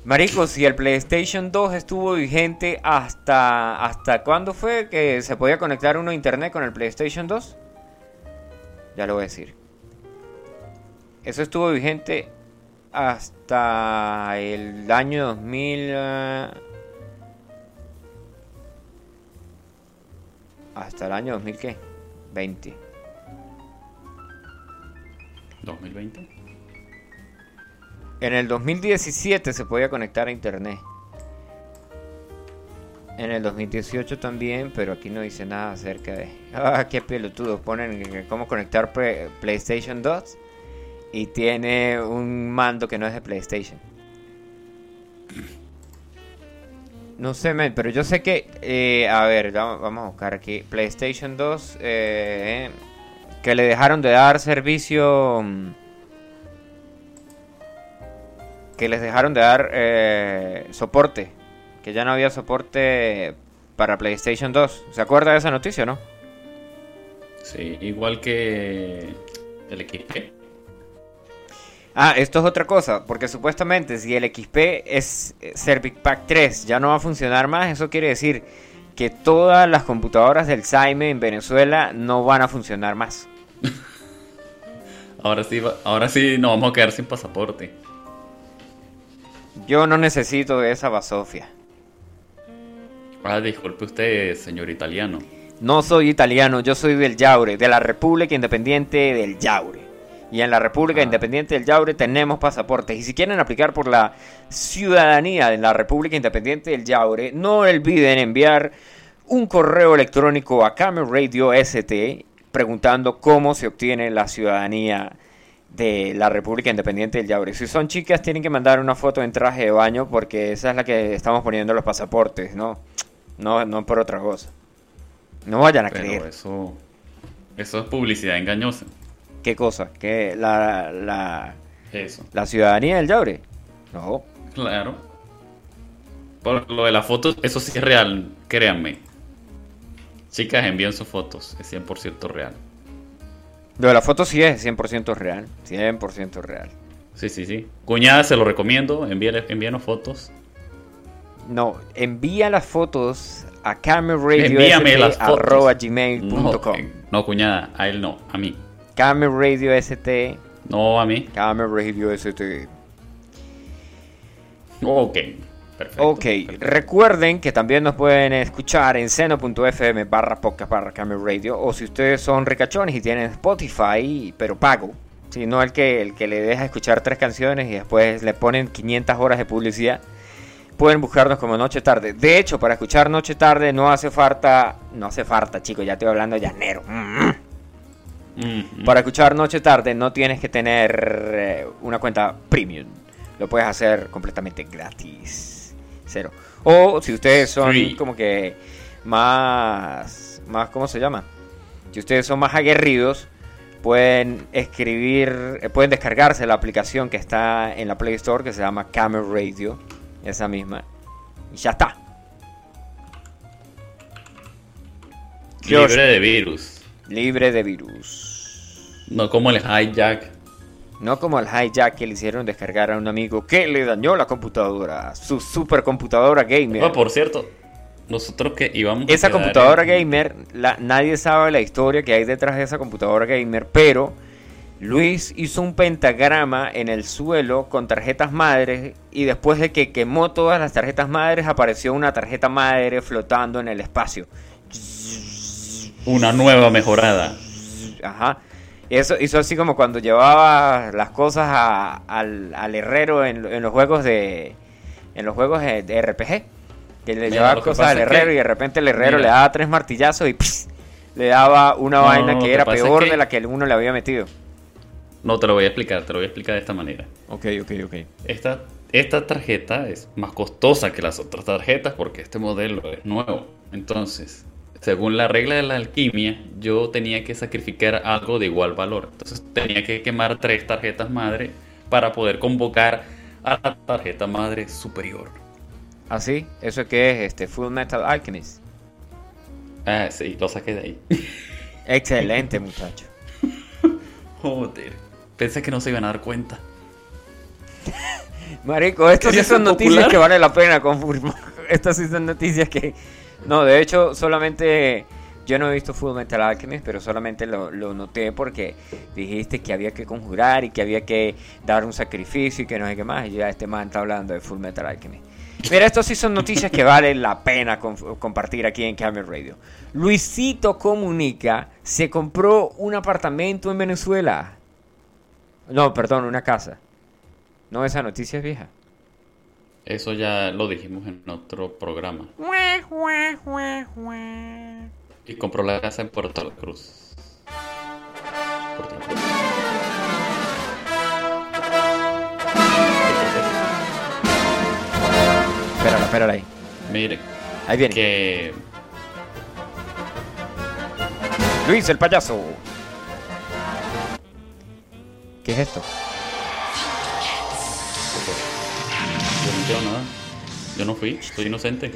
Marico, si el PlayStation 2 estuvo vigente hasta... ¿Hasta cuándo fue que se podía conectar uno a internet con el PlayStation 2? Ya lo voy a decir. Eso estuvo vigente hasta el año 2000... eh, Hasta el año 2000 qué? 20. 2020. En el 2017 se podía conectar a internet. En el 2018 también, pero aquí no dice nada acerca de... Ah, qué pelotudos. Ponen cómo conectar PlayStation 2 y tiene un mando que no es de PlayStation. No sé, pero yo sé que... eh, a ver, vamos vamos a buscar aquí. PlayStation 2, eh, que le dejaron de dar servicio... que les dejaron de dar eh, soporte. Que ya no había soporte para PlayStation 2. ¿Se acuerda de esa noticia o no? Sí, igual que el XP. Ah, esto es otra cosa, porque supuestamente si el XP es eh, Servic Pack 3 ya no va a funcionar más, eso quiere decir que todas las computadoras del Saime en Venezuela no van a funcionar más. Ahora sí, ahora sí nos vamos a quedar sin pasaporte. Yo no necesito de esa basofia. Ah, disculpe usted, señor italiano. No soy italiano, yo soy del Yaure, de la República Independiente del Yaure. Y en la República Ah. Independiente del Yaure tenemos pasaportes. Y si quieren aplicar por la ciudadanía de la República Independiente del Yaure, no olviden enviar un correo electrónico a Camel Radio ST preguntando cómo se obtiene la ciudadanía de la República Independiente del Yaure. Si son chicas, tienen que mandar una foto en traje de baño porque esa es la que estamos poniendo en los pasaportes, ¿no? No, no por otra cosa. No vayan a creer. Pero eso, eso es publicidad engañosa. ¿Qué cosa? ¿Que la, la, Eso, la ciudadanía del Yaure? No. claro. Por lo de las fotos, eso sí es real, créanme. Chicas, envíen sus fotos, es 100% real. Lo de la foto sí es 100% real. 100% real. Sí, sí, sí. Cuñada, se lo recomiendo, envíale, envíanos fotos. No, envía las fotos a camerradiost.gmail.com No, eh, no, cuñada, a él no, a mí. Camerradiost, No, a mí. camerradiost. Ok, perfecto. Ok, perfecto. recuerden que también nos pueden escuchar en seno.fm barra podcast barra Radio o si ustedes son ricachones y tienen Spotify, pero pago, si no el que, el que le deja escuchar tres canciones y después le ponen 500 horas de publicidad, pueden buscarnos como Noche Tarde. De hecho, para escuchar Noche Tarde no hace falta, no hace falta, chicos, ya estoy hablando de llanero. Mm. Mm, Para escuchar Noche Tarde no tienes que tener eh, una cuenta premium. Lo puedes hacer completamente gratis. Cero. O si ustedes son como que más, más, ¿cómo se llama? Si ustedes son más aguerridos, pueden escribir, eh, pueden descargarse la aplicación que está en la Play Store que se llama Camera Radio, esa misma. Y ya está. Libre de virus. Libre de virus. No como el hijack. No como el hijack que le hicieron descargar a un amigo que le dañó la computadora, su supercomputadora gamer. Oh, por cierto, nosotros que íbamos. a esa quedar computadora en- gamer, la- nadie sabe la historia que hay detrás de esa computadora gamer, pero Luis hizo un pentagrama en el suelo con tarjetas madres y después de que quemó todas las tarjetas madres apareció una tarjeta madre flotando en el espacio. Una nueva mejorada. Ajá. Eso hizo así como cuando llevaba las cosas a- al, al herrero en, en los juegos de en los juegos de, RPG. Que le Mira, llevaba cosas al herrero que- y de repente el herrero Mira. le daba tres martillazos y ¡pss! le daba una No, vaina que era es peor que- de la que uno le había metido. No te lo voy a explicar, te lo voy a explicar de esta manera. Ok, ok, ok. Esta, esta tarjeta es más costosa que las otras tarjetas porque este modelo es nuevo. Entonces, según la regla de la alquimia, yo tenía que sacrificar algo de igual valor. Entonces tenía que quemar tres tarjetas madre para poder convocar a la tarjeta madre superior. Así, eso que es este Full Metal Alchemist. Ah, sí, lo saqué de ahí. Excelente, muchacho. Joder. Pensé que no se iban a dar cuenta. Marico, estas sí son noticias que vale la pena confirmar. Estas sí son noticias que... No, de hecho, solamente... Yo no he visto Full Metal Alchemist, pero solamente lo, noté porque dijiste que había que conjurar y que había que dar un sacrificio y que no sé qué más. Y ya este man está hablando de Full Metal Alchemist. Mira, estos sí son noticias que vale la pena compartir aquí en Camera Radio. Luisito Comunica se compró un apartamento en Venezuela. No, perdón, una casa. No, esa noticia es vieja. Eso ya lo dijimos en otro programa. Y compró la casa en Puerto La Cruz. Puerto La Cruz. Espérala, espérala ahí. Mire, Ahí viene. que Luis, el payaso. ¿Qué es esto? Yo no quiero nada. Yo no fui, soy inocente.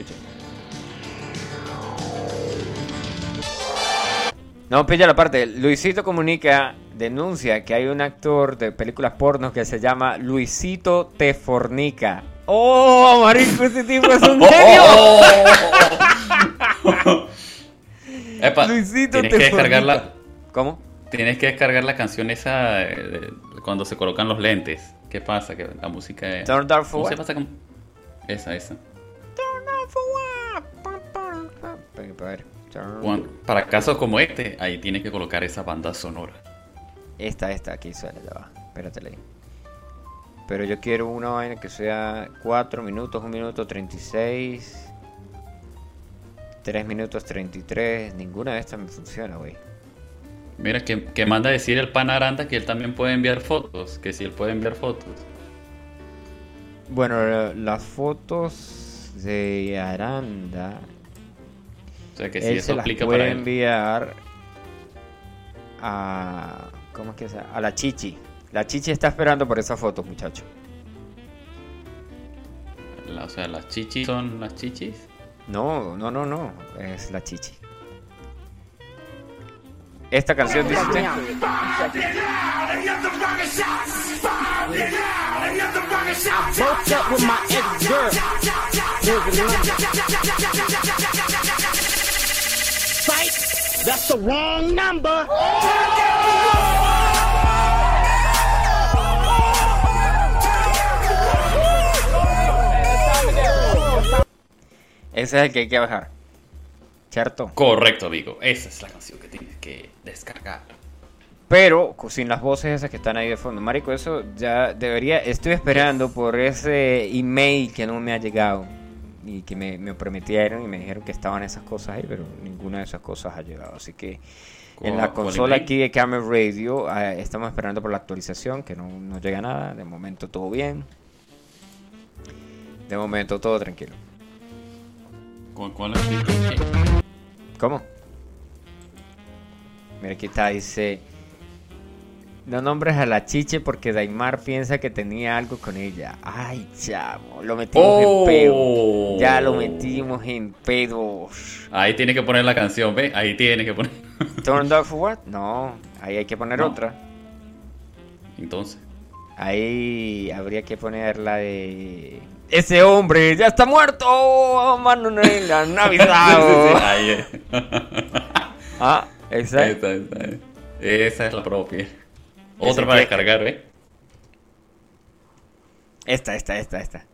No, pilla la parte. Luisito Comunica denuncia que hay un actor de películas pornos que se llama Luisito Tefornica. ¡Oh, marico! Ese tipo es un genio. Epa, Luisito tienes que descargar la. ¿Cómo? tienes que descargar la canción esa eh, de- cuando se colocan los lentes. ¿Qué pasa? Que la música es... Turn down for ¿Cómo se what? pasa con...? Esa, esa. A ver, turn- Juan, Para casos como este, ahí tienes que colocar esa banda sonora. Esta, esta, aquí suena, ya va. Espérate ahí. Pero yo quiero una vaina que sea 4 minutos, 1 minuto 36, 3 minutos 33. Ninguna de estas me funciona, güey. Mira, que, que manda a decir el pan Aranda que él también puede enviar fotos. Que si él puede enviar fotos. Bueno, la- las fotos de Aranda, O sea, que si él eso se las aplica puede para él. enviar a... ¿Cómo es que se A la Chichi. La Chichi está esperando por esa foto, muchacho. La- o sea, las chichis son las chichis. No, no, no, no. Es la Chichi. Esta canción dice usted. That's the wrong number. Ese es el que hay que bajar. ¿Cierto? Correcto, amigo. Esa es la canción que tienes que descargar. Pero sin las voces esas que están ahí de fondo. Marico, eso ya debería... Estoy esperando por ese email que no me ha llegado. Y que me, me prometieron y me dijeron que estaban esas cosas ahí, pero ninguna de esas cosas ha llegado. Así que en la ¿Cuál- cuál consola aquí de Camera Radio eh, estamos esperando por la actualización, que no, no llega nada. De momento todo bien. De momento todo tranquilo. ¿Cuál, cuál es el ¿Cómo? Mira, aquí está, dice... No nombres a la chiche porque Daimar piensa que tenía algo con ella. Ay, chavo, lo metimos Oh. en pedo. Ya lo metimos en pedo. Ahí tiene que poner la canción, ¿ve? Ahí tiene que poner. ¿Turned off for what? No, ahí hay que poner No. otra. Entonces. Ahí habría que poner la de... Ese hombre ya está muerto, mano, no le han avisado. Ahí es. Ah, esa. Esa, esa, es. Esa es la propia. Otra para que- descargar, ¿ve? Esta, esta, esta, esta.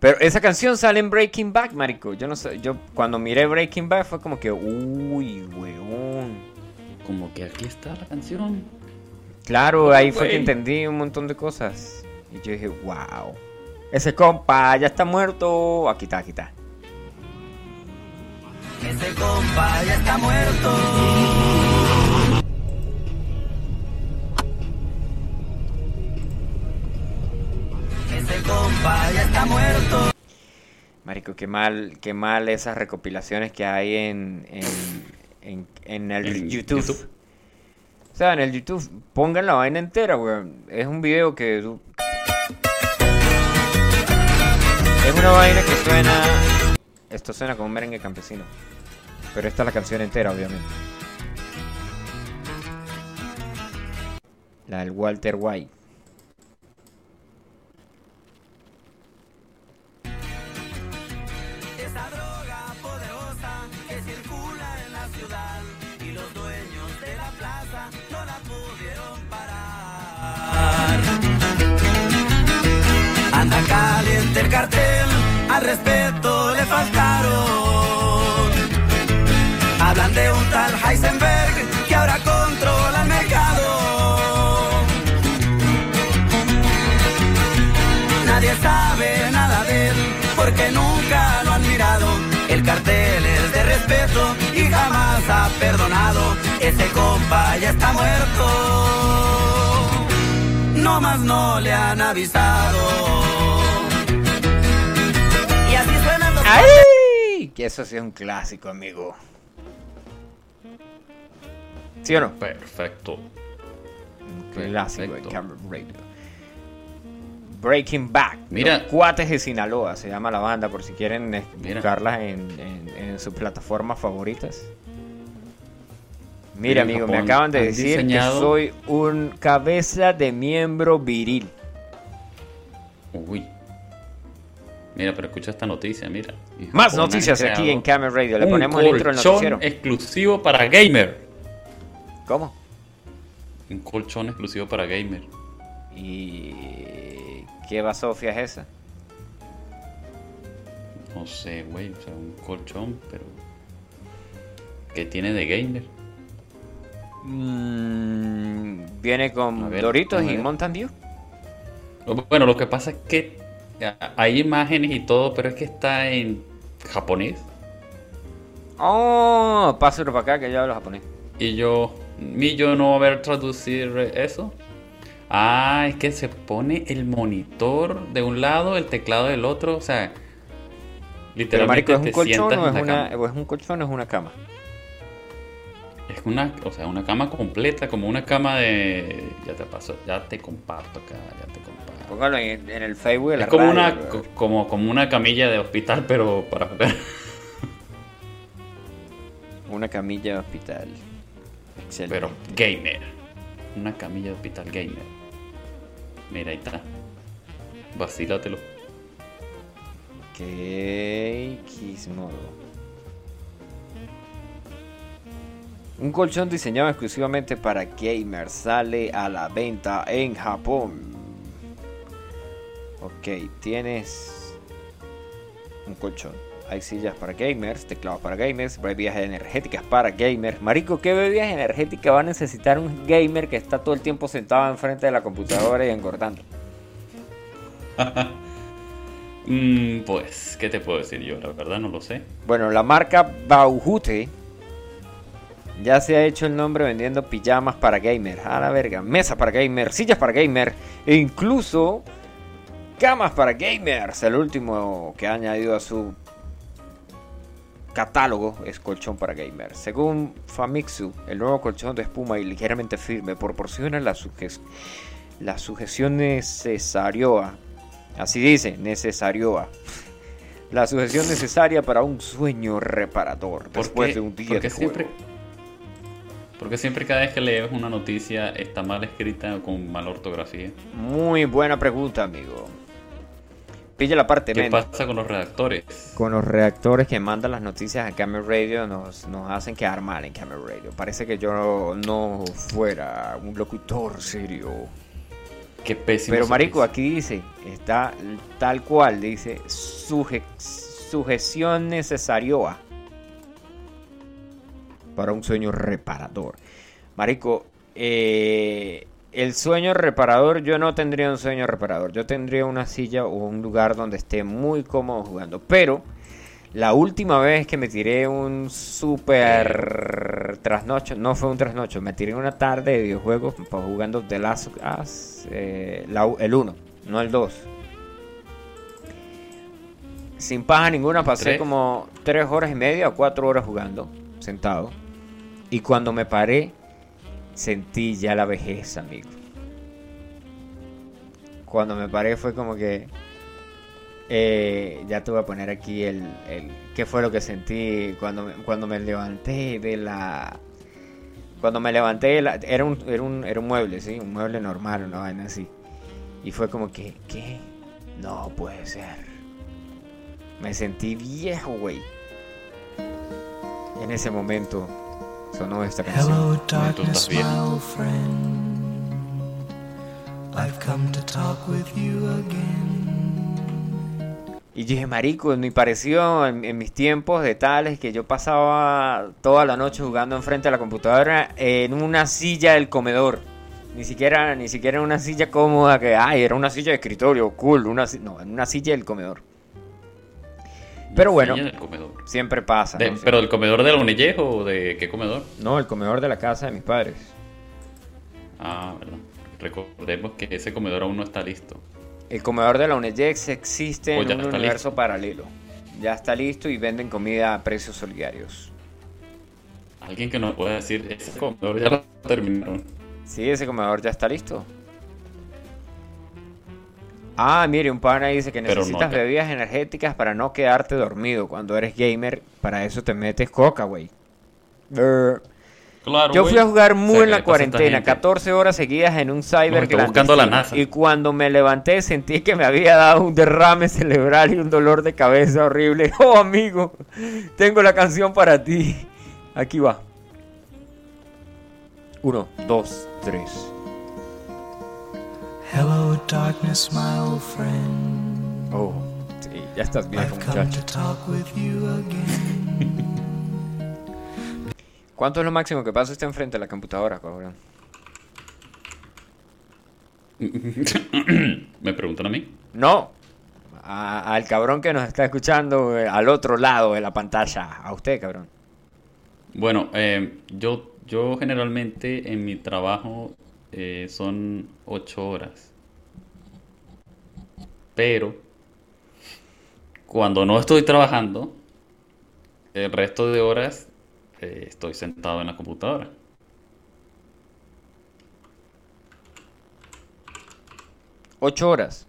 Pero esa canción sale en Breaking Bad, marico. Yo no sé, yo cuando miré Breaking Bad fue como que, uy, weón. Como que aquí está la canción. Claro, ahí fue que entendí un montón de cosas. Y yo dije, wow. Ese compa ya está muerto. Aquí está, aquí está. Ese compa ya está muerto. Ese compa ya está muerto. Marico, qué mal, qué mal esas recopilaciones que hay en, en, en, en el YouTube. YouTube. O sea, en el YouTube, pongan la vaina entera, weón. Es un video que... Es una vaina que suena... Esto suena como un merengue campesino. Pero esta es la canción entera, obviamente. La del Walter White. Esa droga poderosa que circula en la ciudad y los dueños de la plaza no la pudieron parar. Anda caliente el cartel, al respeto le faltaron. Hablan de un tal Heisenberg que ahora controla el mercado. Nadie sabe nada de él porque nunca lo han mirado. El cartel es de respeto y jamás ha perdonado. Ese compa ya está muerto. No más no le han avisado. ¡Ay! Que eso sí es un clásico, amigo. ¿Sí o no? Perfecto. Un clásico de. Camera Radio. Breaking Back. Mira. Los Cuates de Sinaloa se llama la banda por si quieren buscarlas en, en, en sus plataformas favoritas. Mira, amigo, me acaban de decir diseñado- que soy un cabeza de miembro viril. Uy. Mira, pero escucha esta noticia, mira. Más noticias aquí en Camera Radio. Le un ponemos el intro del colchón noticiero. exclusivo para gamer. ¿Cómo? Un colchón exclusivo para gamer. ¿Y qué basofia es esa? No sé, güey, o sea, un colchón, pero ¿qué tiene de gamer? Mm, viene con ver, Doritos y. Mountain Dew. Bueno, lo que pasa es que hay imágenes y todo, pero es que está en japonés. Oh, pásalo para acá que yo hablo japonés. Y yo, mi yo no ver traducir eso. Ah, es que se pone el monitor de un lado, el teclado del otro, o sea, Pero marico, literalmente ¿es un te colchón sientas o en es, la una, cama. o es un colchón o es una cama? Es una, o sea, una cama completa, como una cama de, ya te paso, ya te comparto acá, ya te comparto. Póngalo en, en el Facebook de la Es como radio, una, bro. como, como una camilla de hospital, pero para jugar. Una camilla de hospital. Excelente. Pero gamer. Una camilla de hospital gamer. Mira, ahí está. Vacílatelo. Ok, Gizmodo. Un colchón diseñado exclusivamente para gamers sale a la venta en Japón. Ok, tienes un colchón. hay sillas para gamers, teclados para gamers, bebidas energéticas para gamers. Marico, ¿qué bebidas energéticas va a necesitar un gamer que está todo el tiempo sentado enfrente de la computadora y engordando? Mm, pues, ¿qué te puedo decir yo? La verdad no lo sé. Bueno, la marca Baujute ya se ha hecho el nombre vendiendo pijamas para gamers. A la verga. Mesas para gamers, sillas para gamers. E incluso camas para gamers. El último que ha añadido a su catálogo es colchón para gamers. Según Famitsu, el nuevo colchón de espuma y ligeramente firme proporciona la, suges la sujeción necesaria. Así dice, necesaria. La sujeción necesaria para un sueño reparador después qué? de un día Porque de siempre, juego. porque siempre cada vez que lees una noticia está mal escrita o con mala ortografía. Muy buena pregunta, amigo. Pilla la parte ¿Qué men. pasa con los redactores? Con los redactores que mandan las noticias a Camera Radio nos, nos hacen quedar mal en Camera Radio. Parece que yo no fuera un locutor serio. Qué pésimo. Pero marico, aquí dice, está tal cual, dice suje- sujeción necesaria para un sueño reparador. Marico, eh, el sueño reparador, yo no tendría un sueño reparador. Yo tendría una silla o un lugar donde esté muy cómodo jugando. Pero la última vez que me tiré un super trasnocho, no fue un trasnocho, me tiré una tarde de videojuegos jugando The Last of Us, eh, la el 1, no el 2. Sin paja ninguna, pasé ¿Tres? como 3 horas y media o 4 horas jugando, sentado. Y cuando me paré, sentí ya la vejez, amigo. Cuando me paré fue como que... eh, ya te voy a poner aquí el, el... ¿Qué fue lo que sentí cuando cuando me levanté de la... Cuando me levanté, la- era, un, era, un, era un mueble, ¿sí? Un mueble normal, una vaina así. Y fue como que, ¿qué? No puede ser. Me sentí viejo, güey. En ese momento sonó esta canción. Hello, Tú estás darkness, bien. my old friend. I've come to talk with you again. Y dije, marico, ni pareció en, en mis tiempos de tales que yo pasaba toda la noche jugando enfrente de la computadora en una silla del comedor. Ni siquiera, ni siquiera en una silla cómoda que, ay, era una silla de escritorio, cool, una, no, en una silla del comedor. Pero bueno, Silla del comedor. siempre pasa. De- ¿no? ¿Pero del comedor de la Unillejo o de qué comedor? No, el comedor de la casa de mis padres. Ah, verdad. Recordemos que ese comedor aún no está listo. El comedor de la UNEJEX existe Oh, en un universo listo. paralelo. Ya está listo y venden comida a precios solidarios. Alguien que nos pueda decir, ese comedor ya lo terminaron. Sí, ese comedor ya está listo. Ah, mire, un pana dice que Pero necesitas bebidas energéticas para no quedarte dormido cuando eres gamer. Para eso te metes coca, güey. Brr. Claro, Yo fui a jugar O muy sea, en ¿qué la cuarentena, gente? 14 horas seguidas en un cyber buscando la. NASA. Y cuando me levanté sentí que me había dado un derrame cerebral y un dolor de cabeza horrible. Oh, amigo, tengo la canción para ti. Aquí va. Uno, dos, tres. Hello, darkness, my old friend. Oh, sí, ya estás viejo, I've come muchacho. to talk with you again. ¿Cuánto es lo máximo que pasa usted enfrente de la computadora, cabrón? ¿Me preguntan a mí? No. A- al cabrón que nos está escuchando eh, al otro lado de la pantalla. A usted, cabrón. Bueno, eh, yo, yo generalmente en mi trabajo eh, son ocho horas. Pero cuando no estoy trabajando, el resto de horas eh, estoy sentado en la computadora. Ocho horas.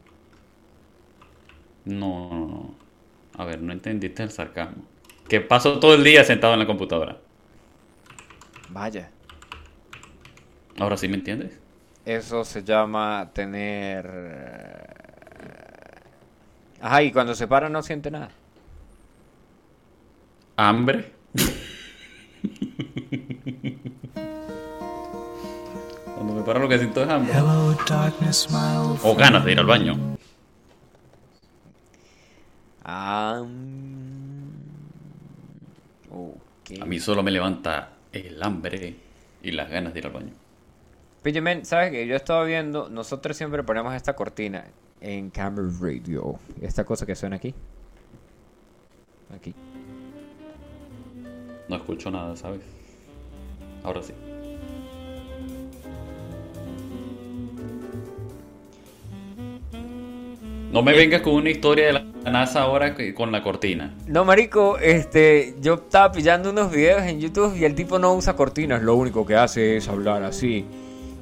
No, no, no. A ver, no entendiste el sarcasmo. Que paso todo el día sentado en la computadora. Vaya. Ahora sí me entiendes. Eso se llama tener... eh, Ajá, y cuando se para no siente nada. Hambre. Cuando me paro lo que siento es hambre. Hello, darkness, my old O ganas de ir al baño. Mm, mí solo me levanta el hambre y las ganas de ir al baño. Men, ¿sabes que Yo estaba viendo, nosotros siempre ponemos esta cortina en Camera Radio. Esta cosa que suena aquí. Aquí. No escucho nada, ¿sabes? Ahora sí. No me vengas con una historia de la NASA ahora con la cortina. No, marico, este, yo estaba pillando unos videos en YouTube y el tipo no usa cortinas, lo único que hace es hablar así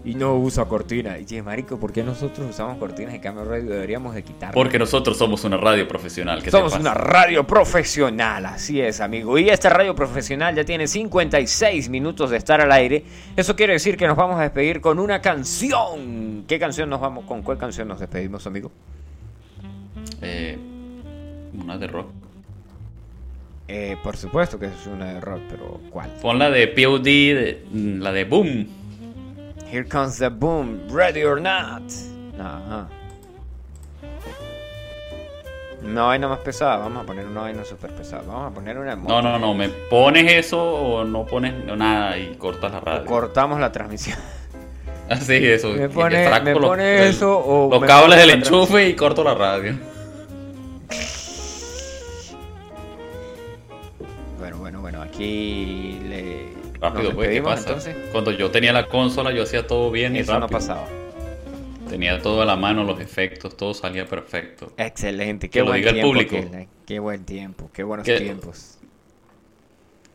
y no usa cortinas. Y dije, marico, ¿por qué nosotros usamos cortinas en Camera Radio? Deberíamos de quitarlas. Porque nosotros somos una radio profesional. ¿qué te Somos pasa? una radio profesional, así es, amigo. Y esta radio profesional ya tiene 56 minutos de estar al aire. Eso quiere decir que nos vamos a despedir con una canción. ¿Qué canción nos vamos? ¿Con cuál canción nos despedimos, amigo? Eh, una de rock. Eh, por supuesto que es una de rock, pero ¿cuál? Pon la de POD, la de Boom. Here comes the boom, ready or not. Ajá. Una vaina más pesada, vamos a poner una vaina súper pesada. Vamos a poner una. No, no, no, me pones eso o no pones nada y cortas la radio. Cortamos la transmisión. Así, eso. Me pone- me los- pone el- eso o Los cables del enchufe y corto la radio. Bueno, bueno, bueno, aquí. Rápido, pues, ¿qué pasa? entonces. Cuando yo tenía la consola, yo hacía todo bien y Eso no rápido. pasaba. Tenía todo a la mano, los efectos, todo salía perfecto. Excelente, Que lo diga el tiempo. público. aquel, eh. Qué buen tiempo, qué buenos Que- tiempos.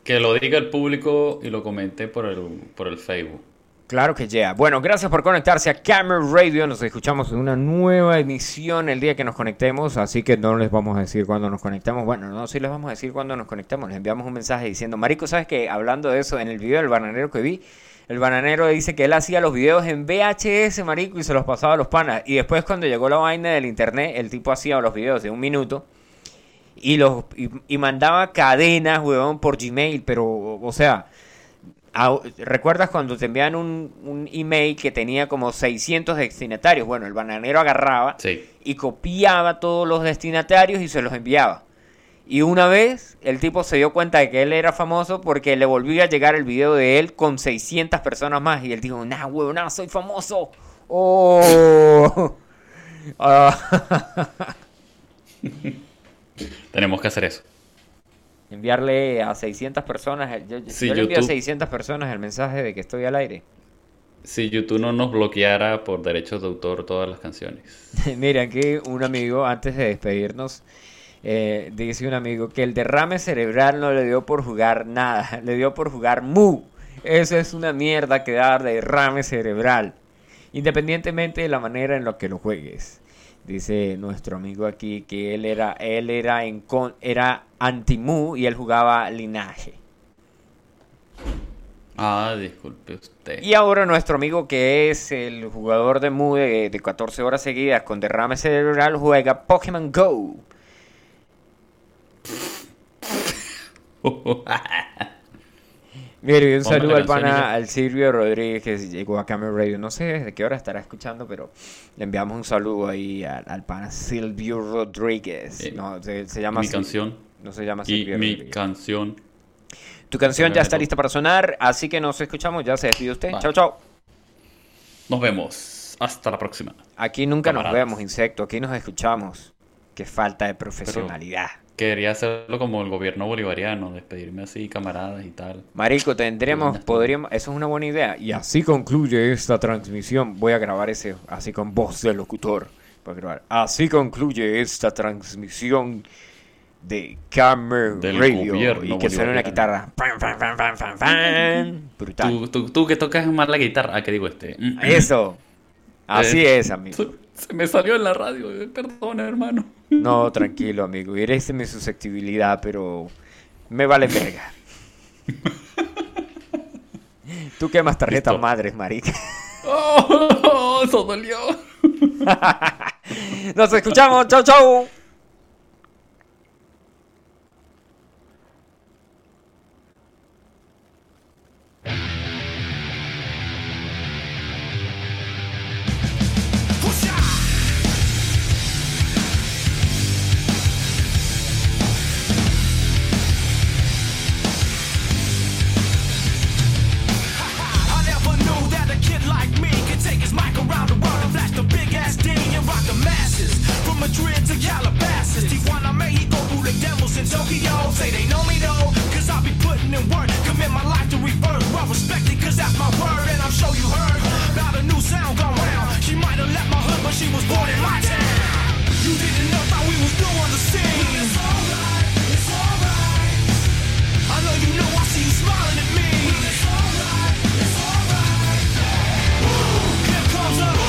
Que lo diga el público y lo comenté por el, por el Facebook. Claro que ya. Bueno, gracias por conectarse a Camera Radio. Nos escuchamos en una nueva emisión el día que nos conectemos. Así que no les vamos a decir cuándo nos conectamos. Bueno, no, sí les vamos a decir cuándo nos conectamos. Les enviamos un mensaje diciendo, Marico, ¿sabes qué? Hablando de eso, en el video del bananero que vi, el bananero dice que él hacía los videos en VHS, Marico, y se los pasaba a los panas. Y después, cuando llegó la vaina del internet, el tipo hacía los videos de un minuto. Y, los, y, y mandaba cadenas, huevón, por Gmail. Pero, o sea, ¿Recuerdas cuando te envían un, un email que tenía como 600 destinatarios? Bueno, el bananero agarraba Sí. y copiaba todos los destinatarios y se los enviaba. Y una vez el tipo se dio cuenta de que él era famoso porque le volvió a llegar el video de él con 600 personas más. Y él dijo, nah, huevón, nah, soy famoso. Oh. Ah. Tenemos que hacer eso. Enviarle a 600 personas, yo, yo Sí, le envío a YouTube. 600 personas el mensaje de que estoy al aire. Si YouTube no nos bloqueara por derechos de autor todas las canciones. Mira, aquí un amigo, antes de despedirnos, eh, dice un amigo que el derrame cerebral no le dio por jugar nada, le dio por jugar mu. Eso es una mierda que da derrame cerebral, independientemente de la manera en la que lo juegues. Dice nuestro amigo aquí que él era, él era en con, era anti mu y él jugaba linaje. Ah, disculpe usted. Y ahora nuestro amigo que es el jugador de Mu de, de 14 horas seguidas con derrame cerebral juega Pokémon Go. Mire, y un saludo al y pana, al Silvio Rodríguez que llegó a Camera Radio. No sé desde qué hora estará escuchando, pero le enviamos un saludo ahí al, al pana Silvio Rodríguez. Eh, no, se, se llama mi Sil- canción. No se llama Y Silvio mi Rodríguez. canción. Tu canción ya está lista para sonar, así que nos escuchamos. Ya se despide usted. Vale. Chao, chao. Nos vemos. Hasta la próxima. Aquí nunca nos vemos, insecto. Aquí nos escuchamos. Qué falta de profesionalidad. Quería hacerlo como el gobierno bolivariano, despedirme así, camaradas y tal. Marico, tendremos, podríamos, eso es una buena idea. Y así concluye esta transmisión. Voy a grabar ese, así con voz del locutor. Voy a grabar. Así concluye esta transmisión de Camera Del Radio. Y que suene una guitarra. Brutal. Tú, tú, tú que tocas más la guitarra. Ah, ¿qué digo este? Eso. Así Eh, es, amigo. Se me salió en la radio. eh, Perdona, hermano. No, tranquilo, amigo. Eres mi susceptibilidad, pero me vale verga. Tú quemas tarjetas Listo. madres, marica. Oh, eso dolió. Nos escuchamos. Chau, chau. day and rock the masses. From Madrid to Calabasas, Tijuana, Mexico, through the devils in Tokyo. Say they know me though, cause I be putting in work. Commit my life to rebirth. Well respected, cause that's my word, and I'm sure you heard about a new sound gone round. She might have left my hood, but she was born in my town. You didn't know how we was doing the scene. It's alright, it's alright. I know you know I see you smiling at me. It's alright, it's alright. Here comes up.